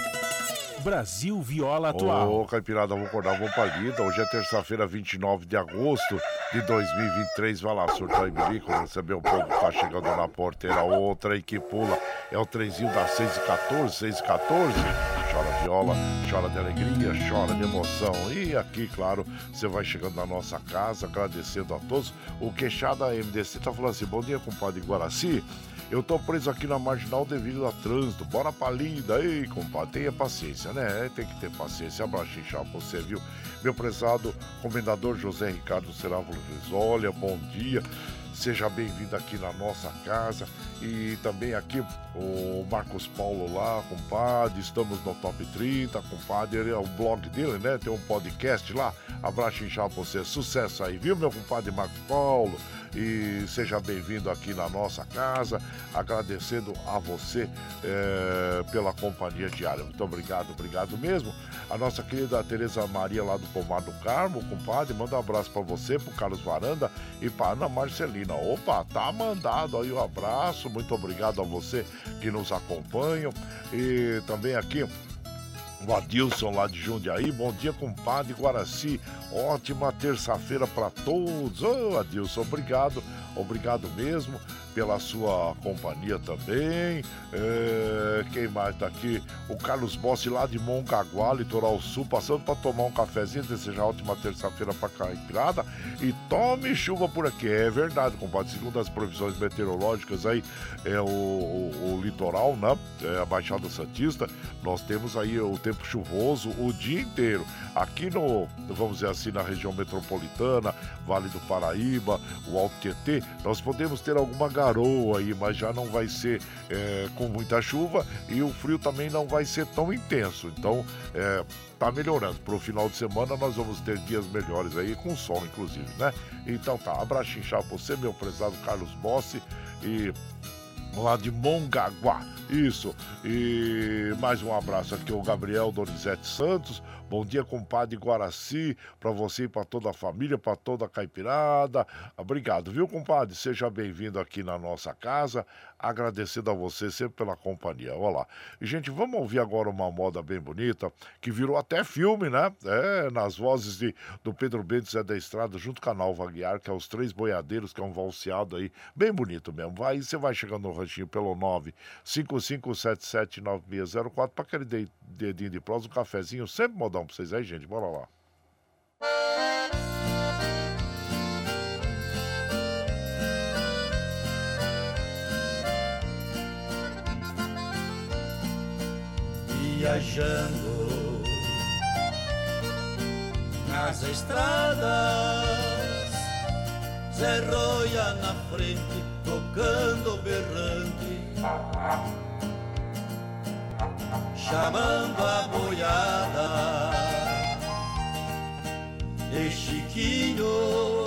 Brasil Viola Atual. Ô, Caipirada, vamos acordar, vamos pra lida. Hoje é terça-feira, 29 de agosto de 2023. Vai lá, surtar e bilico, receber o povo que tá chegando na porteira. Outra aí que pula é o trenzinho das 6 e 14, 6 e 14. Chora viola, chora de alegria, chora de emoção. E aqui, claro, você vai chegando na nossa casa, agradecendo a todos. O Queixada MDC tá falando assim: bom dia, compadre Guaraci. Eu tô preso aqui na marginal devido a trânsito. Bora pra lida. Ei, compadre, tenha paciência, né? Tem que ter paciência. Abraço inchado você, viu? Meu prezado comendador José Ricardo Serávulo Olha, bom dia. Seja bem-vindo aqui na nossa casa. E também aqui o Marcos Paulo lá, compadre. Estamos no top 30, compadre. É o blog dele, né? Tem um podcast lá. Abraço inchado você. Sucesso aí, viu, meu compadre Marcos Paulo? E seja bem-vindo aqui na nossa casa, agradecendo a você é, pela companhia diária. Muito obrigado, obrigado mesmo. A nossa querida Tereza Maria lá do Pomar do Carmo, compadre, manda um abraço para você, pro Carlos Varanda e para Ana Marcelina. Opa, tá mandado aí o um abraço, muito obrigado a você que nos acompanha e também aqui o Adilson lá de Jundiaí. Bom dia, compadre Guaraci. Ótima terça-feira para todos. Ô, oh, Adilson, obrigado, obrigado mesmo pela sua companhia também. É, quem mais tá aqui? O Carlos Bossi lá de Mongaguá, Litoral Sul, passando para tomar um cafezinho, desejar ótima terça-feira para Caipirada. E tome chuva por aqui. É verdade, compadre. Segundo as previsões meteorológicas aí, é o, o, o litoral, né? É a Baixada Santista, nós temos aí o tempo chuvoso o dia inteiro. Aqui no, vamos dizer assim, na região metropolitana, Vale do Paraíba, o Alto Tietê, nós podemos ter alguma garoa aí, mas já não vai ser é, com muita chuva e o frio também não vai ser tão intenso. Então, é, tá melhorando. Pro final de semana nós vamos ter dias melhores aí, com sol inclusive, né? Então tá, abraço inchado você, meu prezado Carlos Bossi e lá de Mongaguá. Isso. E mais um abraço aqui, o Gabriel Donizete Santos. Bom dia, compadre Guaraci, para você e para toda a família, para toda a caipirada. Obrigado, viu, compadre? Seja bem-vindo aqui na nossa casa. Agradecendo a você sempre pela companhia. Olha lá. Gente, vamos ouvir agora uma moda bem bonita, que virou até filme, né? É, nas vozes de, do Pedro Bento Zé da Estrada, junto com a Nalva Guiar, que é os três boiadeiros, que é um valseado aí, bem bonito mesmo. Vai, você vai chegando no ranchinho pelo 955779604 para aquele dedinho de prosa, um cafezinho, sempre modão pra vocês aí, gente. Bora lá. Viajando nas estradas, Zé Roia na frente tocando berrante, chamando a boiada. E Chiquinho,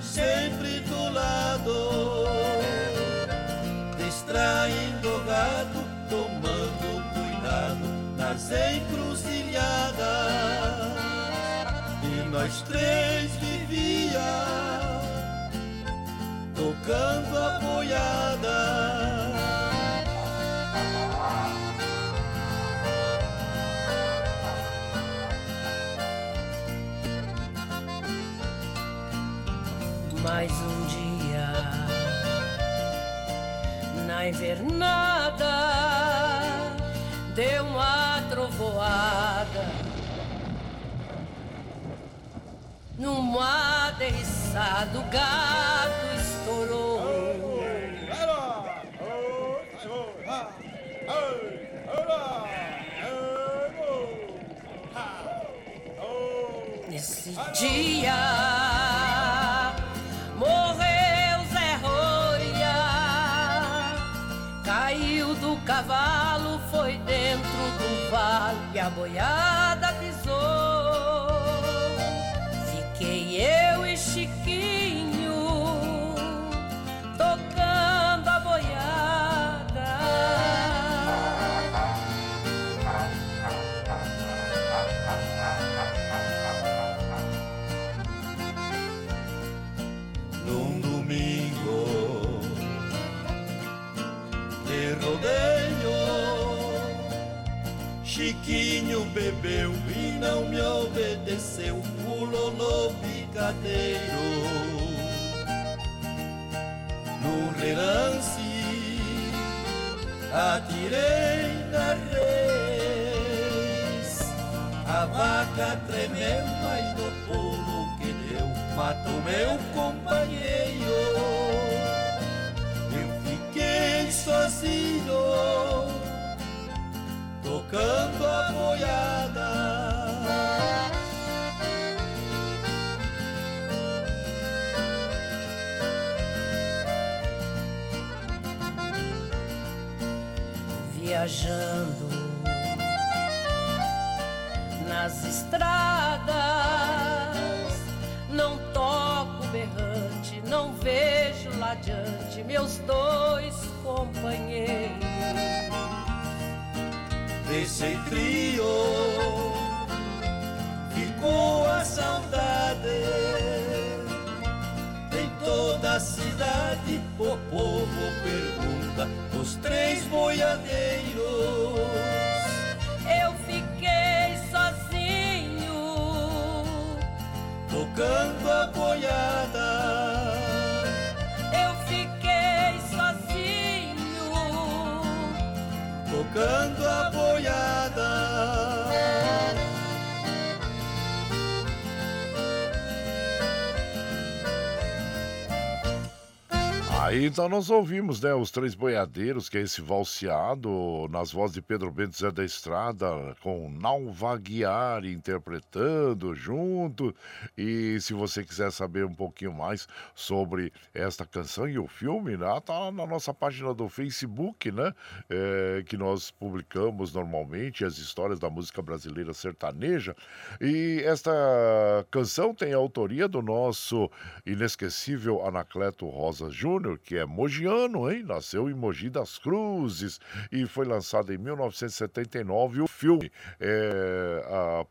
sempre do lado, distraindo nas encruzilhadas. E nós três vivia tocando a boiada. Mais um dia na invernada trovoada numa derriçada o gato estourou. Nesse dia vale bebeu e não me obedeceu, pulou no picadeiro. No relance, atirei na reis. A vaca tremeu, mas no pulo que deu, matou meu companheiro. Eu fiquei sozinho, tocando a boiada. viajando nas estradas. Não toco berrante, não vejo lá adiante meus dois companheiros. Desse trio ficou a saudade. Em toda a cidade o povo pergunta os três boiadeiros. Eu fiquei sozinho, tocando a boiada. Tocando a boiada. Aí então nós ouvimos, né, os Três Boiadeiros, que é esse valseado nas vozes de Pedro Bento Zé da Estrada, com Nalvaguiar interpretando junto. E se você quiser saber um pouquinho mais sobre esta canção e o filme, né, tá na nossa página do Facebook, né, é, que nós publicamos normalmente as histórias da música brasileira sertaneja. E esta canção tem a autoria do nosso inesquecível Anacleto Rosa Júnior, que é mogiano, hein? Nasceu em Mogi das Cruzes e foi lançado em 1979 o filme, é, a,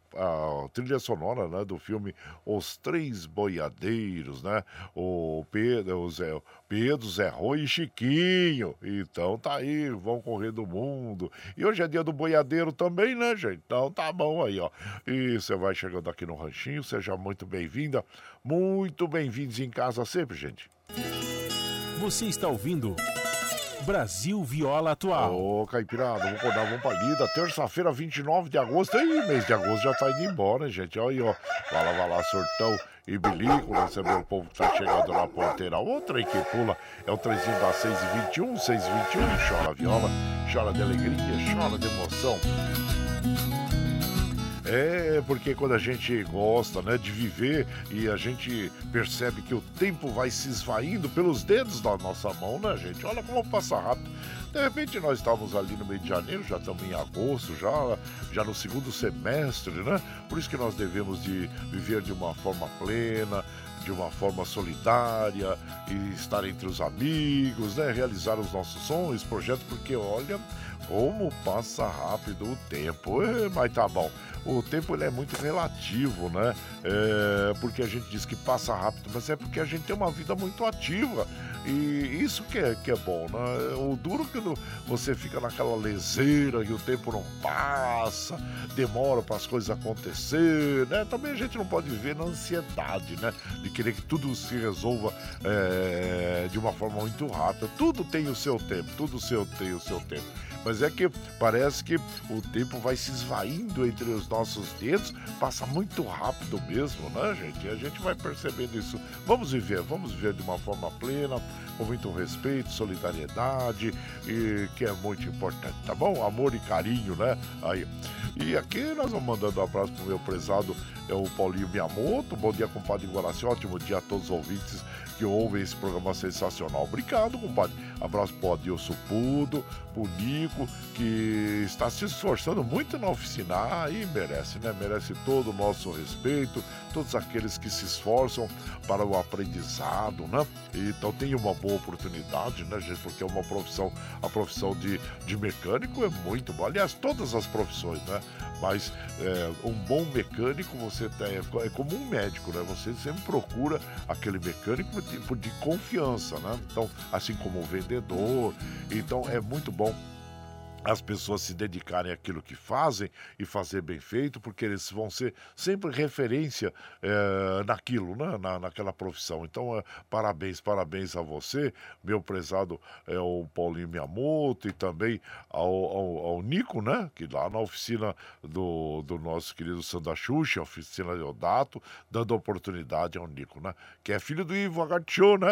a trilha sonora né, do filme Os Três Boiadeiros, né? O Pedro, o Zé, Pedro, Zé Rui e Chiquinho. Então tá aí, vão correr do mundo. E hoje é dia do boiadeiro também, né, gente? Então tá bom aí, ó. E você vai chegando aqui no Ranchinho, seja muito bem-vinda, muito bem-vindos em casa sempre, gente. Você está ouvindo Brasil Viola Atual. Ô, Caipirada, vamos acordar, vamos pra lida. Terça-feira, 29 de agosto. Aí, mês de agosto já tá indo embora, gente? Olha aí, ó. Vai lá, vai lá, sortão e bilico, receber o povo que tá chegando na porteira. Outra aí que pula é o trezinho da 6 e 21, 6 e 21. Chora viola, chora de alegria, chora de emoção. É, porque quando a gente gosta, né, de viver e a gente percebe que o tempo vai se esvaindo pelos dedos da nossa mão, né, gente? Olha como passa rápido. De repente nós estávamos ali no mês de janeiro, já estamos em agosto, já, já no segundo semestre, né? Por isso que nós devemos de viver de uma forma plena, de uma forma solidária e estar entre os amigos, né? Realizar os nossos sonhos, projetos, porque olha como passa rápido o tempo. É, mas tá bom o tempo ele é muito relativo, né? É, porque a gente diz que passa rápido, mas é porque a gente tem uma vida muito ativa. E isso que é, que é bom, né? O duro que você fica naquela leseira e o tempo não passa, demora para as coisas acontecer, né? Também a gente não pode viver na ansiedade, né? De querer que tudo se resolva é, de uma forma muito rápida. Tudo tem o seu tempo, tudo seu, tem o seu tempo. Mas é que parece que o tempo vai se esvaindo entre os nossos dedos, passa muito rápido mesmo, né, gente? E a gente vai percebendo isso. Vamos viver, vamos viver de uma forma plena, com muito respeito, solidariedade, e que é muito importante, tá bom? Amor e carinho, né? Aí. E aqui nós vamos mandando um abraço pro meu prezado, é o Paulinho Miyamoto. Bom dia, compadre Guaraci. Ótimo dia a todos os ouvintes que ouvem esse programa sensacional. Obrigado, compadre. Abraço pro Adilson Pudo, pro Nico, que está se esforçando muito na oficina. Ah, e merece, né? Merece todo o nosso respeito, todos aqueles que se esforçam para o aprendizado, né? Então tem uma boa oportunidade, né, gente? Porque é uma profissão, a profissão de, de mecânico é muito boa. Aliás, todas as profissões, né? Mas é, um bom mecânico, você tem, é como um médico, né? Você sempre procura aquele mecânico de, de confiança, né? Então, assim como o vendedor. Então, é muito bom as pessoas se dedicarem àquilo que fazem e fazer bem feito, porque eles vão ser sempre referência é, naquilo, né? Na, naquela profissão. Então, é, parabéns, parabéns a você, meu prezado é, o Paulinho Miyamoto e também ao, ao, ao, Nico, né? Que lá na oficina do, do nosso querido Sandra Xuxa, oficina de Odato, dando oportunidade ao Nico, né? Que é filho do Ivo Agatiô, né?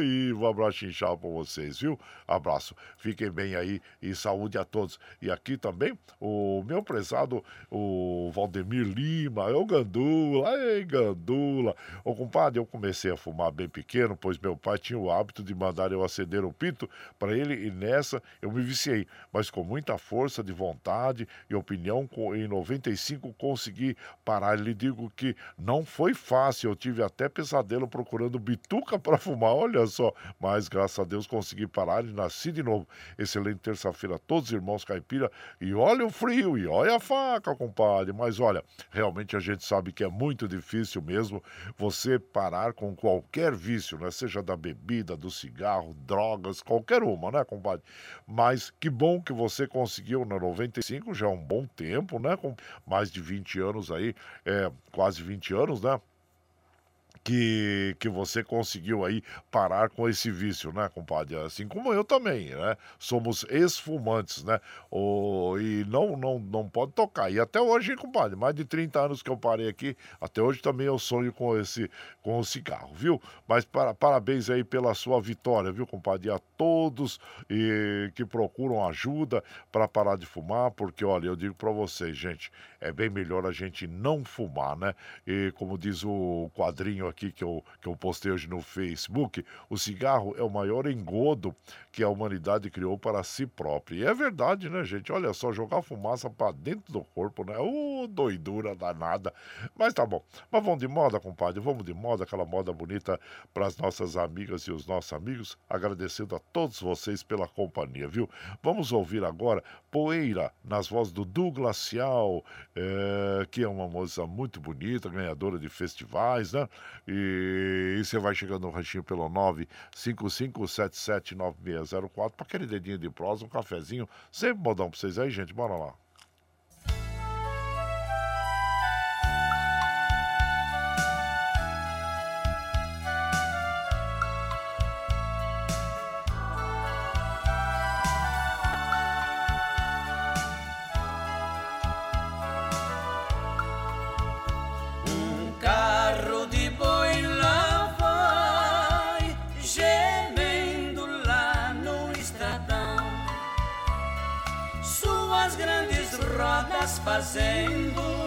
Ei, Ivo, abraço inchado pra vocês, viu? Abraço. Fiquem bem aí e saúde a todos todos. E aqui também o meu prezado, o Valdemir Lima, é o Gandula, ei, Gandula. Ô, compadre, eu comecei a fumar bem pequeno, pois meu pai tinha o hábito de mandar eu acender o pito para ele e nessa eu me viciei. Mas com muita força de vontade e opinião, em 95 consegui parar. Lhe digo que não foi fácil, eu tive até pesadelo procurando bituca para fumar, olha só. Mas graças a Deus consegui parar e nasci de novo. Excelente terça-feira a todos, irmãos caipira. E olha o frio, e olha a faca, compadre. Mas olha, realmente a gente sabe que é muito difícil mesmo você parar com qualquer vício, né? Seja da bebida, do cigarro, drogas, qualquer uma, né, compadre? Mas que bom que você conseguiu na 95, já é um bom tempo, né? Com mais de 20 anos aí, é, quase 20 anos, né? Que, que você conseguiu aí parar com esse vício, né, compadre? Assim como eu também, né? Somos ex-fumantes, né? O, e não, não, não pode tocar. E até hoje, compadre, mais de 30 anos que eu parei aqui, até hoje também eu sonho com esse com o cigarro, viu? Mas para, parabéns aí pela sua vitória, viu, compadre? E a todos e, que procuram ajuda para parar de fumar, porque olha, eu digo para vocês, gente, é bem melhor a gente não fumar, né? E como diz o quadrinho aqui, que eu, que eu postei hoje no Facebook, o cigarro é o maior engodo que a humanidade criou para si própria. E é verdade, né, gente? Olha só, jogar fumaça para dentro do corpo, né? Ô, oh, doidura danada. Mas tá bom. Mas vamos de moda, compadre? Vamos de moda, aquela moda bonita para as nossas amigas e os nossos amigos. Agradecendo a todos vocês pela companhia, viu? Vamos ouvir agora Poeira, nas vozes do Douglas Cial, é, que é uma moça muito bonita, ganhadora de festivais, né? E, você vai chegando no ranchinho pelo 955779604 para aquele dedinho de prosa, um cafezinho. Sempre modão para vocês aí, gente. Bora lá. Fazendo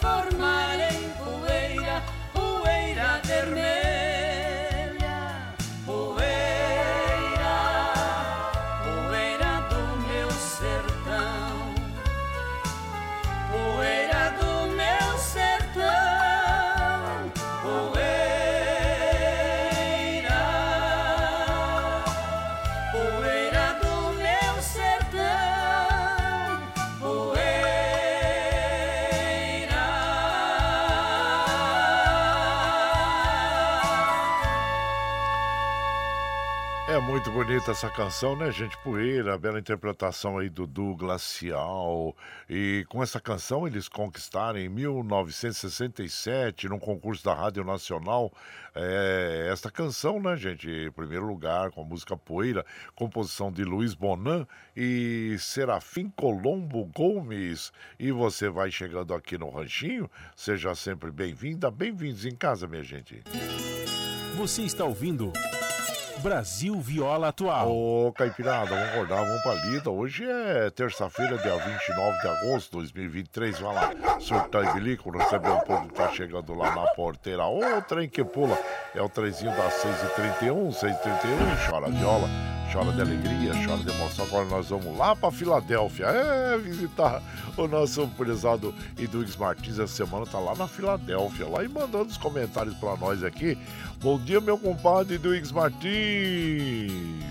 para o chão, bonita essa canção, né, gente? Poeira, bela interpretação aí do Du Glacial. E com essa canção eles conquistaram em 1967, num concurso da Rádio Nacional, é, esta canção, né, gente? Em primeiro lugar, com a música Poeira, composição de Luiz Bonan e Serafim Colombo Gomes. E você vai chegando aqui no Ranchinho, seja sempre bem-vinda, bem-vindos em casa, minha gente. Você está ouvindo Brasil Viola Atual. Ô, Caipirada, vamos acordar, vamos pra lida. Hoje é terça-feira, dia 29 de agosto de 2023. Vai lá, surtar e bilico, receber um pouco que tá chegando lá na porteira. Ô, trem que pula. É o trenzinho das 6h31, 6h31. Chora viola, chora de alegria, chora de emoção. Agora nós vamos lá pra Filadélfia. É, visitar o nosso prezado Eduardo Martins. Essa semana tá lá na Filadélfia, lá e mandando os comentários pra nós aqui. Bom dia, meu compadre Eduardo Martins.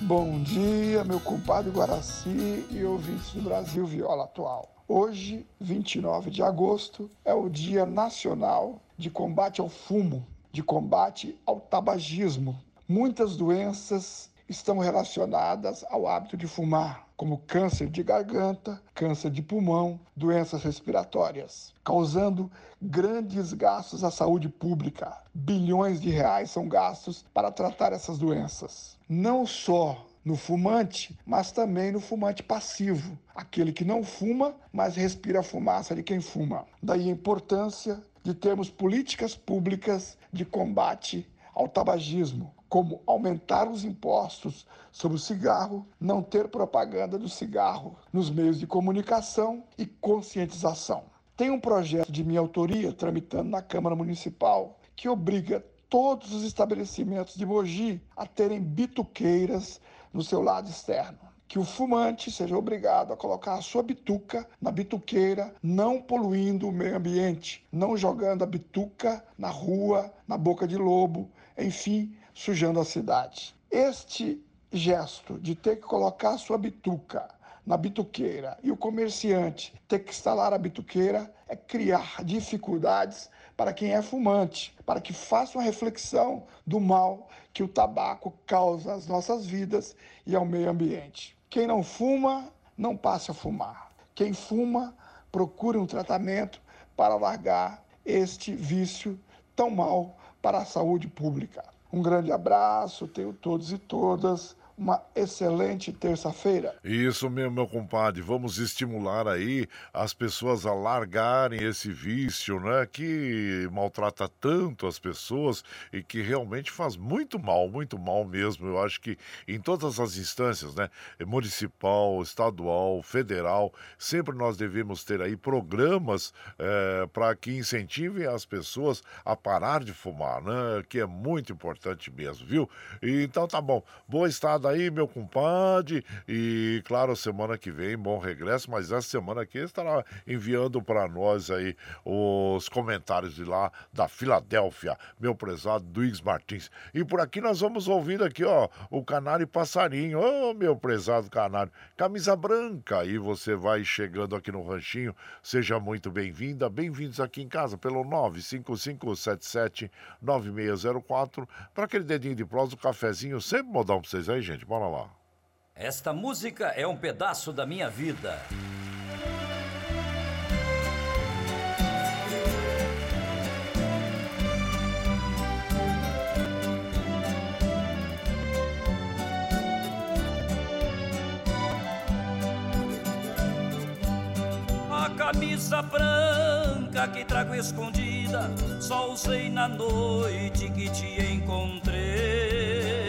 Bom dia, meu compadre Guaraci e ouvintes do Brasil Viola Atual. Hoje, 29 de agosto, é o Dia Nacional de Combate ao Fumo, de combate ao tabagismo. Muitas doenças estão relacionadas ao hábito de fumar, como câncer de garganta, câncer de pulmão, doenças respiratórias, causando grandes gastos à saúde pública. Bilhões de reais são gastos para tratar essas doenças. Não só no fumante, mas também no fumante passivo, aquele que não fuma, mas respira a fumaça de quem fuma. Daí a importância de termos políticas públicas de combate ao tabagismo, como aumentar os impostos sobre o cigarro, não ter propaganda do cigarro nos meios de comunicação e conscientização. Tem um projeto de minha autoria tramitando na Câmara Municipal que obriga todos os estabelecimentos de Mogi a terem bituqueiras no seu lado externo. Que o fumante seja obrigado a colocar a sua bituca na bituqueira, não poluindo o meio ambiente, não jogando a bituca na rua, na boca de lobo, enfim, sujando a cidade. Este gesto de ter que colocar sua bituca na bituqueira e o comerciante ter que instalar a bituqueira é criar dificuldades para quem é fumante, para que faça uma reflexão do mal que o tabaco causa às nossas vidas e ao meio ambiente. Quem não fuma, não passe a fumar. Quem fuma, procure um tratamento para largar este vício tão mal para a saúde pública. Um grande abraço, tenho todos e todas uma excelente terça-feira. Isso mesmo, meu compadre. Vamos estimular aí as pessoas a largarem esse vício, né? Que maltrata tanto as pessoas e que realmente faz muito mal, muito mal mesmo. Eu acho que em todas as instâncias, né? Municipal, estadual, federal, sempre nós devemos ter aí programas é, para que incentivem as pessoas a parar de fumar, né? Que é muito importante mesmo, viu? Então tá bom. Boa estada aí, meu compadre. E, claro, semana que vem, bom regresso, mas essa semana aqui estará enviando para nós aí os comentários de lá da Filadélfia, meu prezado Duígues Martins. E por aqui nós vamos ouvindo aqui, ó, o Canário Passarinho. Ô, oh, meu prezado Canário, camisa branca. E você vai chegando aqui no Ranchinho, seja muito bem-vinda, bem-vindos aqui em casa pelo 95577 9604 para aquele dedinho de prosa, o cafezinho, sempre modão para vocês aí, gente gente, bora lá. Esta música é um pedaço da minha vida. A camisa branca que trago escondida, só usei na noite que te encontrei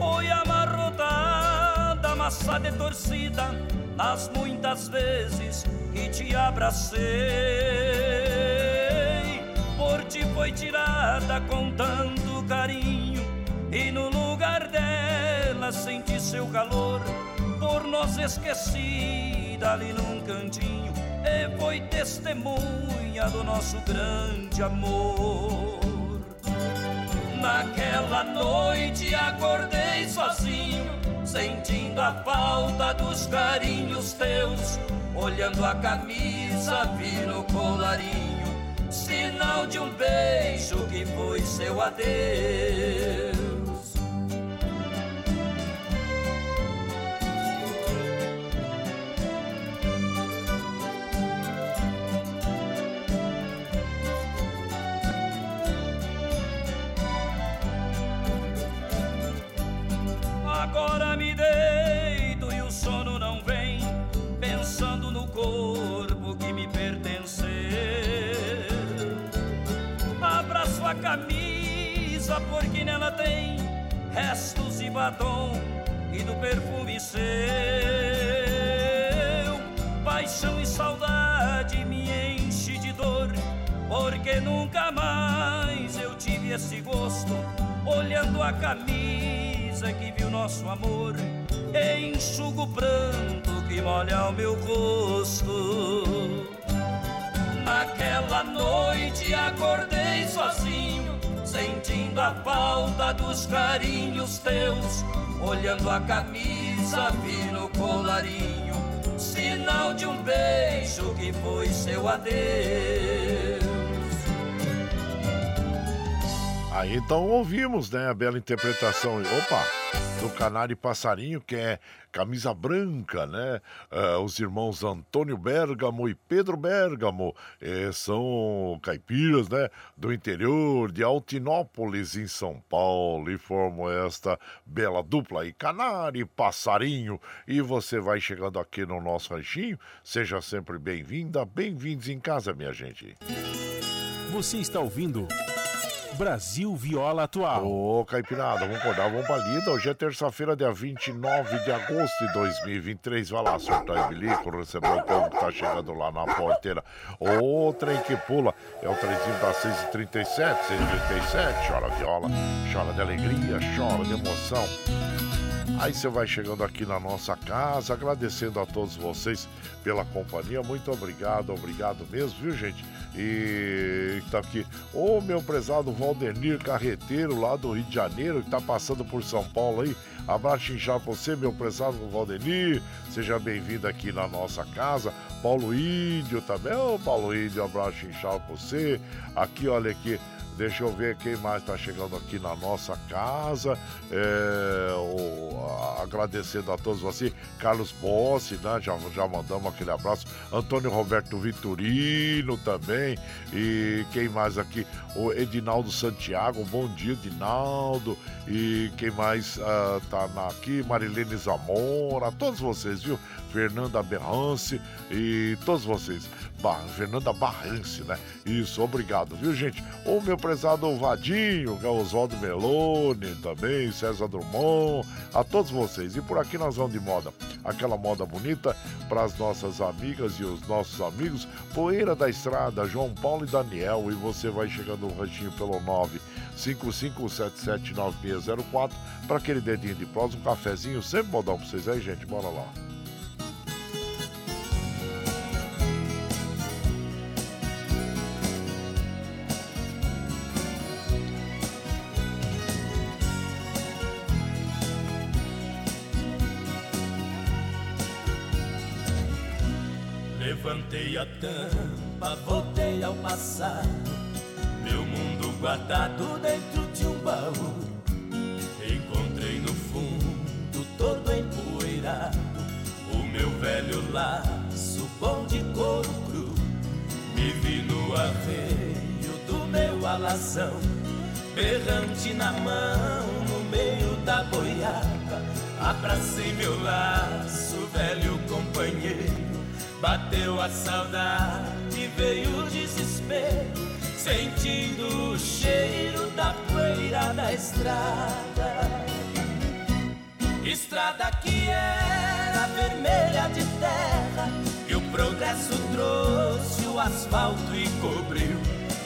foi amarrotada, massa de torcida, nas muitas vezes que te abracei. Por ti foi tirada com tanto carinho, e no lugar dela senti seu calor, por nós esquecida ali num cantinho, e foi testemunha do nosso grande amor. Naquela noite acordei sozinho, sentindo a falta dos carinhos teus. Olhando a camisa, vi no colarinho, sinal de um beijo que foi seu adeus. Porque nela tem restos e batom e do perfume seu. Paixão e saudade me enche de dor, porque nunca mais eu tive esse gosto olhando a camisa que viu nosso amor e enxuga o pranto que molha o meu rosto. Naquela noite acordei sozinho, sentindo a falta dos carinhos teus, olhando a camisa, vi no colarinho, sinal de um beijo que foi seu adeus. Aí então ouvimos, né, a bela interpretação, opa, do Canário Passarinho, que é camisa branca, né? Uh, os irmãos Antônio Bergamo e Pedro Bergamo eh, são caipiras, né? Do interior de Altinópolis, em São Paulo, e formam esta bela dupla aí, Canário Passarinho. E você vai chegando aqui no nosso ranchinho, seja sempre bem-vinda, bem-vindos em casa, minha gente. Você está ouvindo. Brasil Viola Atual. Ô, Caipirada, vamos acordar, vamos pra lida. Hoje é terça-feira, dia 29 de agosto de 2023. Vai lá, soltar o bilico, receber o povo que tá chegando lá na porteira. O trem que pula é o trenzinho das 6h37, 6h37. Chora viola, chora de alegria, chora de emoção. Aí você vai chegando aqui na nossa casa, agradecendo a todos vocês pela companhia. Muito obrigado, obrigado mesmo, viu, gente? E tá aqui, o meu prezado Valdenir Carreteiro, lá do Rio de Janeiro, que tá passando por São Paulo aí. Abraço inchado pra você, meu prezado Valdenir. Seja bem-vindo aqui na nossa casa. Paulo Índio também. Ô, Paulo Índio, abraço inchado pra você. Aqui, olha aqui. Deixa eu ver quem mais está chegando aqui na nossa casa. É, o, agradecendo a todos vocês. Carlos Bossi, né? Já, já mandamos aquele abraço. Antônio Roberto Vitorino também. E quem mais aqui? O Edinaldo Santiago. Bom dia, Edinaldo. E quem mais uh, tá na, aqui? Marilene Zamora. Todos vocês, viu? Fernanda Berrance e todos vocês. Bar Fernanda Barrance, né? Isso, obrigado, viu, gente? O meu prezado Vadinho, é Oswaldo Meloni também, César Drummond, a todos vocês. E por aqui nós vamos de moda, aquela moda bonita para as nossas amigas e os nossos amigos. Poeira da Estrada, João Paulo e Daniel. E você vai chegando no ranchinho pelo 955779604 para aquele dedinho de prosa, um cafezinho, sempre modão para vocês aí, gente. Bora lá. A tampa, voltei ao passado. Meu mundo guardado dentro de um baú. Encontrei no fundo, todo empoeirado, o meu velho laço bom de couro cru. Me vi no arreio do meu alazão, berrante na mão, no meio da boiada. Abracei meu laço, velho companheiro. Bateu a saudade, veio o desespero, sentindo o cheiro da poeira da estrada. Estrada que era vermelha de terra, que o progresso trouxe o asfalto e cobriu.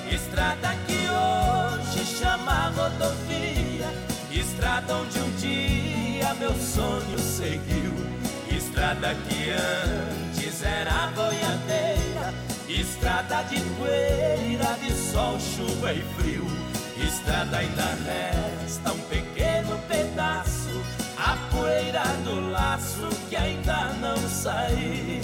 Estrada que hoje chama rodovia, estrada onde um dia meu sonho seguiu. Estrada que antes era boiadeira, estrada de poeira, de sol, chuva e frio. Estrada ainda resta um pequeno pedaço, a poeira do laço que ainda não saiu.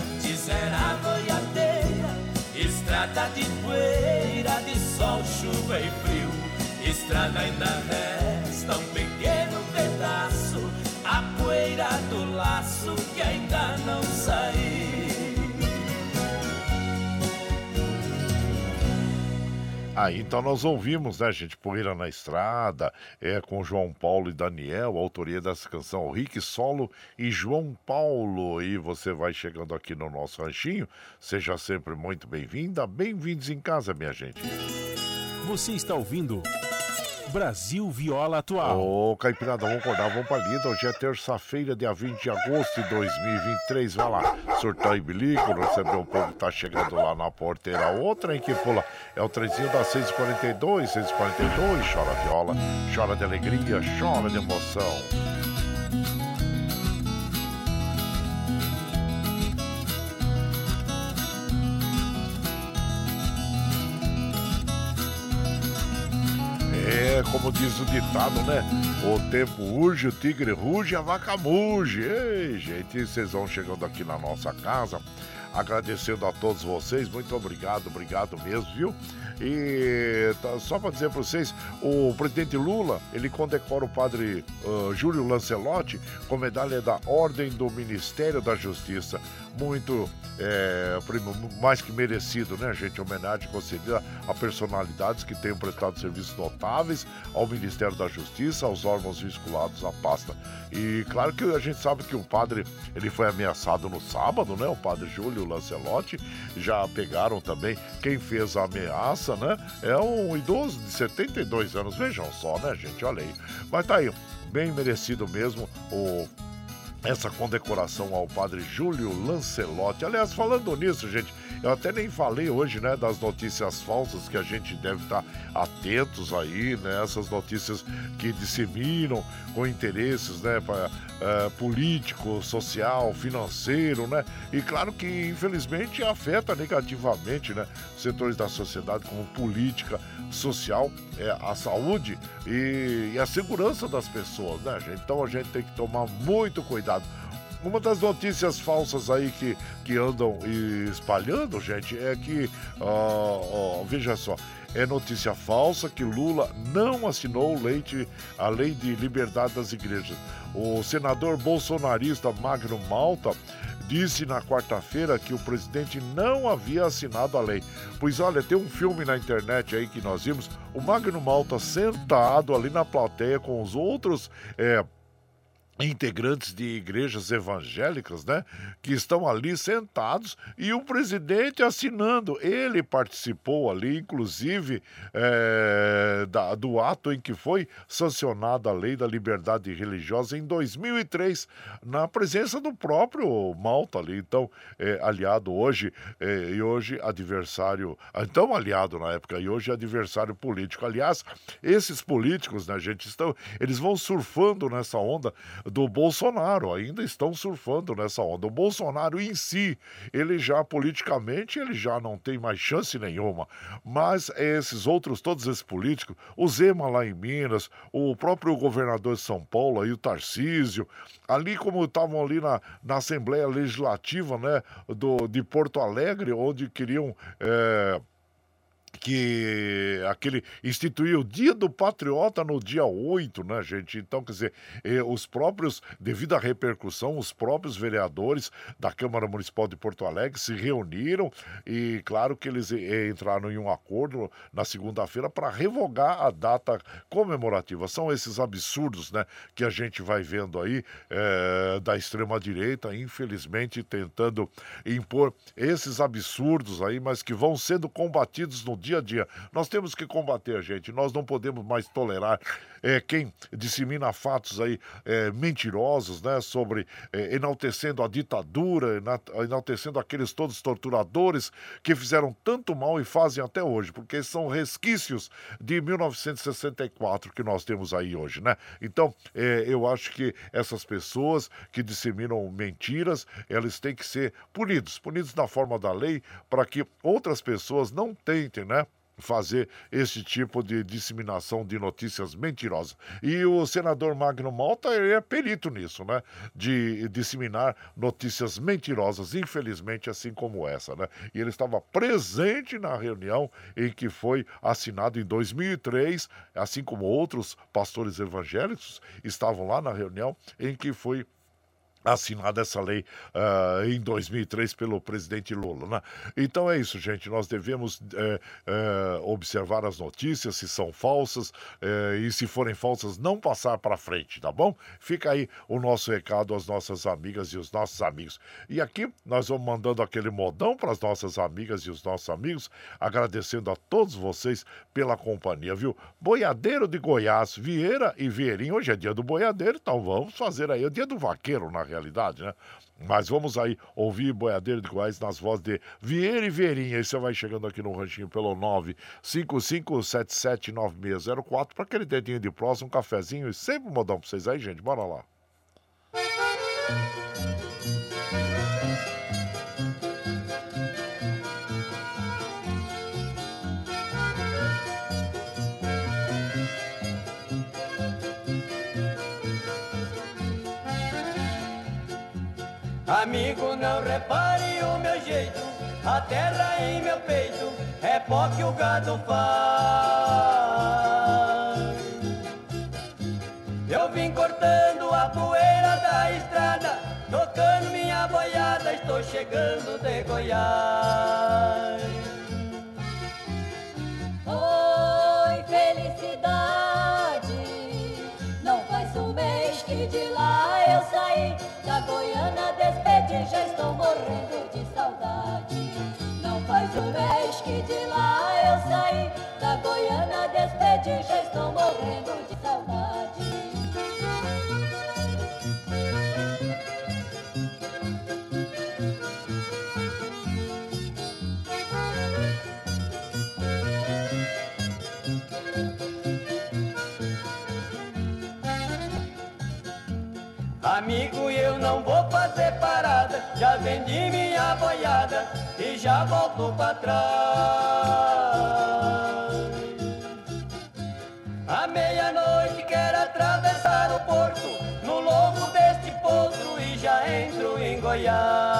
antes era boiadeira, estrada de poeira, de sol, chuva e frio. Estrada ainda resta um pequeno pedaço, a poeira do laço que ainda não saiu. Aí então nós ouvimos, né, gente, Poeira na Estrada, é com João Paulo e Daniel, autoria dessa canção, Rick Solo e João Paulo. E você vai chegando aqui no nosso ranchinho, seja sempre muito bem-vinda, bem-vindos em casa, minha gente. Você está ouvindo Brasil Viola Atual. Ô, Caipirada, vamos acordar, vamos pra lida. Hoje é terça-feira, dia 20 de agosto de 2023. Vai lá, surtar e bilico, receber o povo que tá chegando lá na porteira. Outra, hein, que pula. É o trenzinho da 642, 642. Chora viola, chora de alegria, chora de emoção. Como diz o ditado, né? O tempo urge, o tigre ruge, a vaca muge. Ei, gente, vocês vão chegando aqui na nossa casa. Agradecendo a todos vocês, muito obrigado, obrigado mesmo, viu? E tá, só para dizer para vocês, o presidente Lula, ele condecora o padre uh, Júlio Lancelotti com medalha da Ordem do Ministério da Justiça. Muito é, mais que merecido, né, gente? Homenagem concedida a personalidades que tenham prestado serviços notáveis ao Ministério da Justiça, aos órgãos vinculados à pasta. E claro que a gente sabe que o padre ele foi ameaçado no sábado, né? O padre Júlio Lancelotti. Já pegaram também quem fez a ameaça, né? É um idoso de 72 anos. Vejam só, né, gente? Olha aí. Mas tá aí, bem merecido mesmo o essa condecoração ao padre Júlio Lancelotti. Aliás, falando nisso, gente, eu até nem falei hoje, né, das notícias falsas que a gente deve estar atentos aí, né, essas notícias que disseminam com interesses, né, pra, uh, político, social, financeiro, né, e claro que infelizmente afeta negativamente, né, setores da sociedade como política, social, é, a saúde e, e a segurança das pessoas, né, gente? Então a gente tem que tomar muito cuidado. Uma das notícias falsas aí que, que andam espalhando, gente, é que, veja só, é notícia falsa que Lula não assinou leite, a lei de liberdade das igrejas. O senador bolsonarista Magno Malta disse na quarta-feira que o presidente não havia assinado a lei. Pois olha, tem um filme na internet aí que nós vimos, o Magno Malta sentado ali na plateia com os outros. É, integrantes de igrejas evangélicas, né, que estão ali sentados e o presidente assinando. Ele participou ali, inclusive, é, da, do ato em que foi sancionada a lei da liberdade religiosa em 2003, na presença do próprio Malta ali, então é, aliado hoje é, e hoje adversário, então aliado na época e hoje adversário político. Aliás, esses políticos, né, gente, estão, eles vão surfando nessa onda do Bolsonaro, ainda estão surfando nessa onda. O Bolsonaro em si, ele já politicamente, ele já não tem mais chance nenhuma. Mas esses outros, todos esses políticos, o Zema lá em Minas, o próprio governador de São Paulo, aí o Tarcísio, ali como estavam ali na, na Assembleia Legislativa, né, do, de Porto Alegre, onde queriam... É, que aquele instituiu o Dia do Patriota no dia 8, né, gente? Então, quer dizer, eh, os próprios, devido à repercussão, os próprios vereadores da Câmara Municipal de Porto Alegre se reuniram e, claro, que eles eh, entraram em um acordo na segunda-feira para revogar a data comemorativa. São esses absurdos, né, que a gente vai vendo aí eh, da extrema-direita, infelizmente, tentando impor esses absurdos aí, mas que vão sendo combatidos no dia a dia. Nós temos que combater, gente. Nós não podemos mais tolerar é, quem dissemina fatos aí é, mentirosos, né? Sobre é, enaltecendo a ditadura, enaltecendo aqueles todos torturadores que fizeram tanto mal e fazem até hoje, porque são resquícios de 1964 que nós temos aí hoje, né? Então, eu acho que essas pessoas que disseminam mentiras, elas têm que ser punidos, punidos na forma da lei, para que outras pessoas não tentem, né? Fazer esse tipo de disseminação de notícias mentirosas. E o senador Magno Malta ele é perito nisso, né? De disseminar notícias mentirosas, infelizmente, assim como essa, né? E ele estava presente na reunião em que foi assinado em 2003, assim como outros pastores evangélicos estavam lá na reunião em que foi assinada essa lei uh, em 2003 pelo presidente Lula. Né? Então é isso, gente. Nós devemos é, é, observar as notícias, se são falsas, é, e se forem falsas, não passar para frente, tá bom? Fica aí o nosso recado às nossas amigas e os nossos amigos. E aqui nós vamos mandando aquele modão para as nossas amigas e os nossos amigos, agradecendo a todos vocês pela companhia, viu? Boiadeiro de Goiás, Vieira e Vieirinho. Hoje é dia do boiadeiro, então vamos fazer aí o dia do vaqueiro, na realidade, né? Mas vamos aí ouvir Boiadeiro de Goiás nas vozes de Vieira e Vieirinha. E você vai chegando aqui no ranchinho pelo 955779604 para aquele dedinho de próximo, um cafezinho e sempre um modão para vocês aí, gente. Bora lá. Amigo, não repare o meu jeito, a terra em meu peito é pó que o gado faz. Eu vim cortando a poeira da estrada, tocando minha boiada, estou chegando de Goiás. Morrendo de saudade. Não faz um mês que de lá eu saí, da Goiânia despedi, já estou morrendo de saudade. Já vendi minha boiada e já volto pra trás. À meia-noite quero atravessar o porto, no lombo deste potro e já entro em Goiás.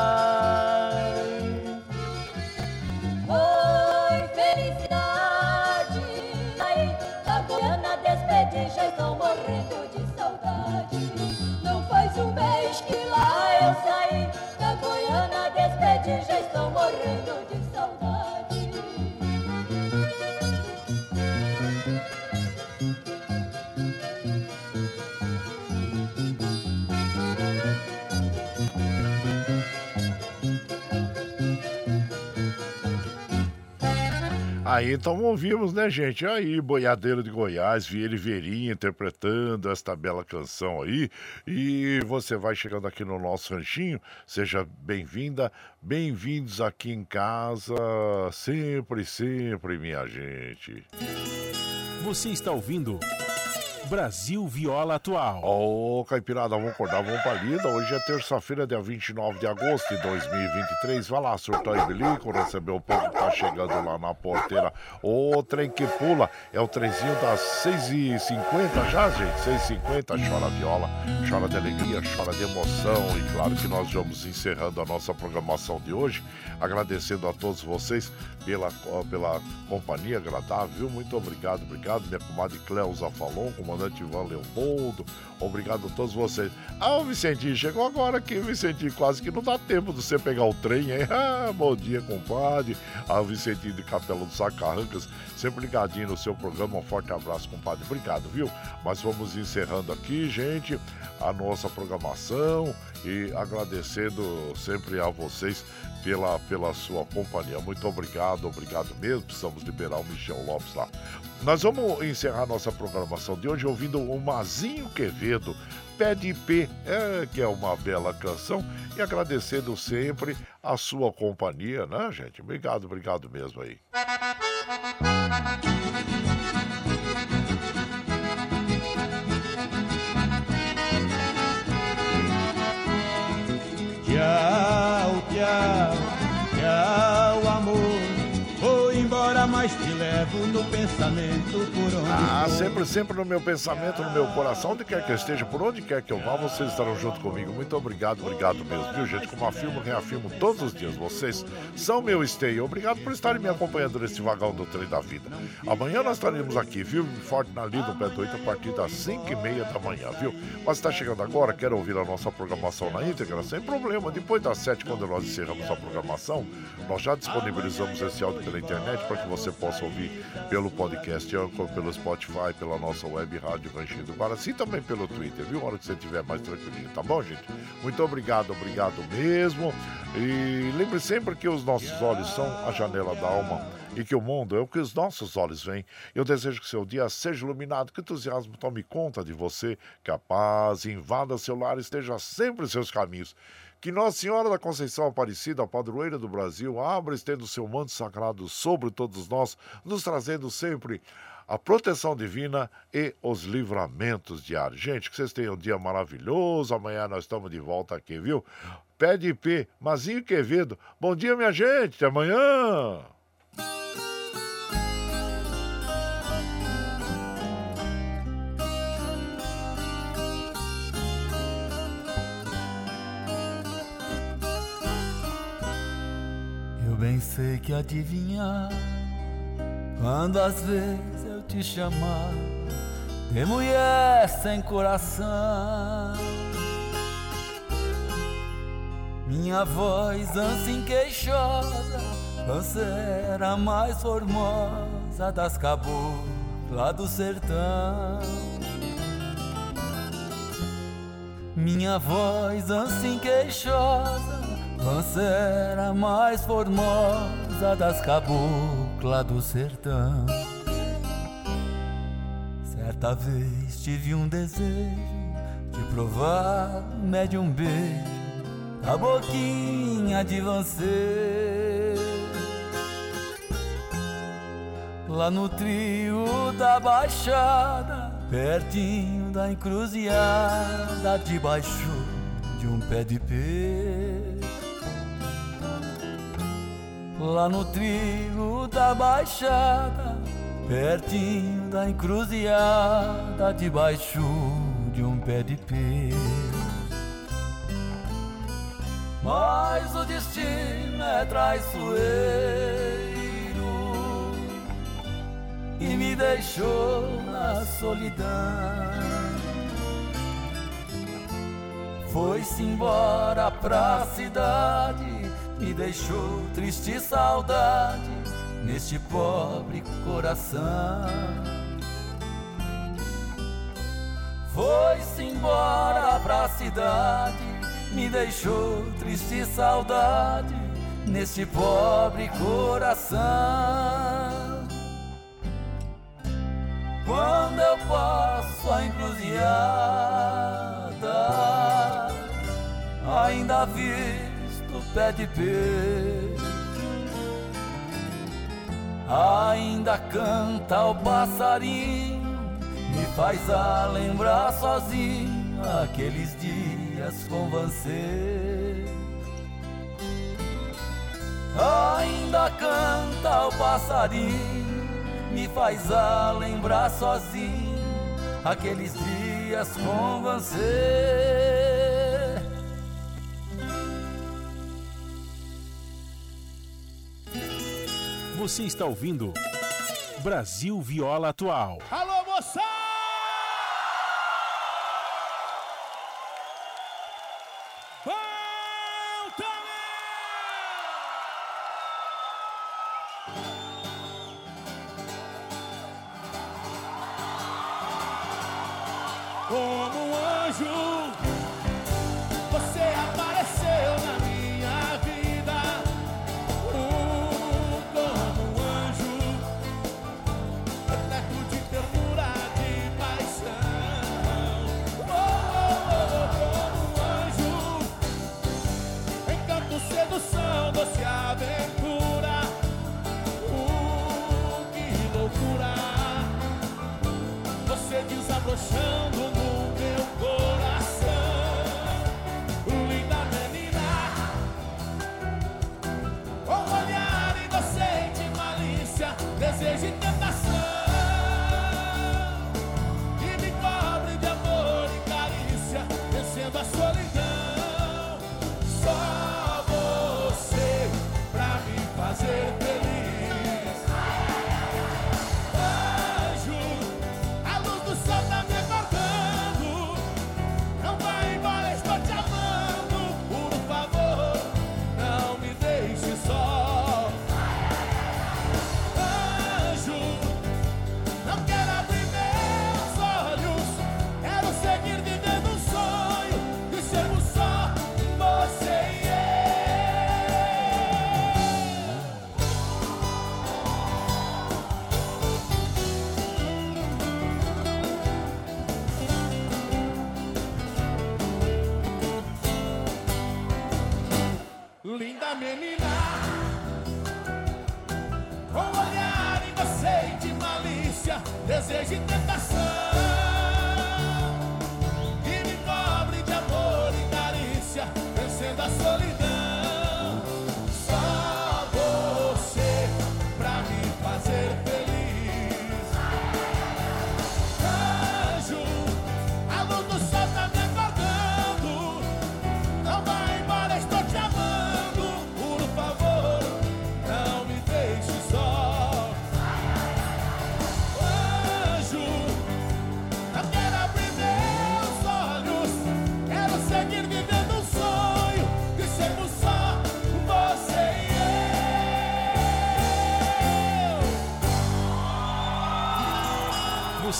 Despedi, já estou morrendo de saudade. Aí então ouvimos, né, gente? Aí, Boiadeiro de Goiás, Vieira e Veirinha interpretando esta bela canção aí. E você vai chegando aqui no nosso ranchinho, seja bem-vinda, bem-vindos aqui em casa, sempre, sempre, minha gente. Você está ouvindo Brasil Viola Atual. Ô, Caipirada, vamos acordar, vamos pra lida. Hoje é terça-feira, dia 29 de agosto de 2023. Vai lá, surtou e bilico, recebeu o povo que tá chegando lá na porteira. O trem que pula é o trenzinho das 6h50 já, gente. 6h50, chora viola, chora de alegria, chora de emoção. E claro que nós vamos encerrando a nossa programação de hoje, agradecendo a todos vocês pela, pela companhia agradável? Muito obrigado, obrigado. Minha comadre Cleusa falou, comandante Ivan Leopoldo, obrigado a todos vocês. Ah, o Vicentinho chegou agora aqui, Vicentinho, quase que não dá tempo de você pegar o trem, hein? Ah, bom dia, compadre. Ah, o Vicentinho de Capela do Sacarrancas, sempre ligadinho no seu programa. Um forte abraço, compadre. Obrigado, viu? Mas vamos encerrando aqui, gente, a nossa programação e agradecendo sempre a vocês pela, pela sua companhia. Muito obrigado, obrigado mesmo. Precisamos liberar o Michel Lopes lá. Nós vamos encerrar nossa programação de hoje ouvindo o Mazinho Quevedo, Pé de Pé, é, que é uma bela canção, e agradecendo sempre a sua companhia, né, gente? Obrigado, obrigado mesmo aí. Tchau, yeah. Embora, mas te levo no pensamento. por onde Ah, for. sempre, sempre no meu pensamento, no meu coração, onde quer que eu esteja, por onde quer que eu vá, vocês estarão junto comigo. Muito obrigado, obrigado mesmo, viu, gente? Como afirmo, reafirmo todos os dias, vocês são meu esteio. Obrigado por estarem me acompanhando nesse vagão do trem da vida. Amanhã nós estaremos aqui, viu? Forte na Lida, pé do 8, a partir das 5 e meia da manhã, viu? Mas está chegando agora, quer ouvir a nossa programação na íntegra? Sem problema. Depois das 7, quando nós encerramos a programação, nós já disponibilizamos esse áudio pela internet para que você possa ouvir pelo podcast Anchor, pelo Spotify, pela nossa web rádio Ranchinho do Guaraci e também pelo Twitter, viu? A hora que você estiver mais tranquilinho, tá bom, gente? Muito obrigado, obrigado mesmo. E lembre sempre que os nossos olhos são a janela da alma e que o mundo é o que os nossos olhos veem. Eu desejo que seu dia seja iluminado, que o entusiasmo tome conta de você, que a paz invada seu lar e esteja sempre em seus caminhos. Que Nossa Senhora da Conceição Aparecida, a padroeira do Brasil, abra e estenda o seu manto sagrado sobre todos nós, nos trazendo sempre a proteção divina e os livramentos diários. Gente, que vocês tenham um dia maravilhoso. Amanhã nós estamos de volta aqui, viu? Pé de P, Mazinho Quevedo. Bom dia, minha gente. Até amanhã. Bem sei que adivinhar quando às vezes eu te chamar de mulher sem coração. Minha voz assim queixosa, você a mais formosa das caboclas do sertão. Minha voz assim queixosa, você era a mais formosa das caboclas do sertão. Certa vez tive um desejo de provar mede um beijo a boquinha de você. Lá no trio da Baixada, pertinho da encruzilhada, debaixo de um pé de pé. Lá no trio da Baixada, pertinho da encruzilhada, debaixo de um pé de pé. Mas o destino é traiçoeiro e me deixou na solidão. Foi-se embora pra cidade, me deixou triste saudade neste pobre coração. Foi-se embora pra cidade, me deixou triste saudade neste pobre coração. Quando eu passo a encruzilhada, ainda visto o pé de peixe, ainda canta o passarinho, me faz a lembrar sozinho aqueles dias com você. Ainda canta o passarinho, me faz a lembrar sozinho aqueles dias com você. Você está ouvindo Brasil Viola Atual. Alô, moçada! Como um anjo, show. Desejo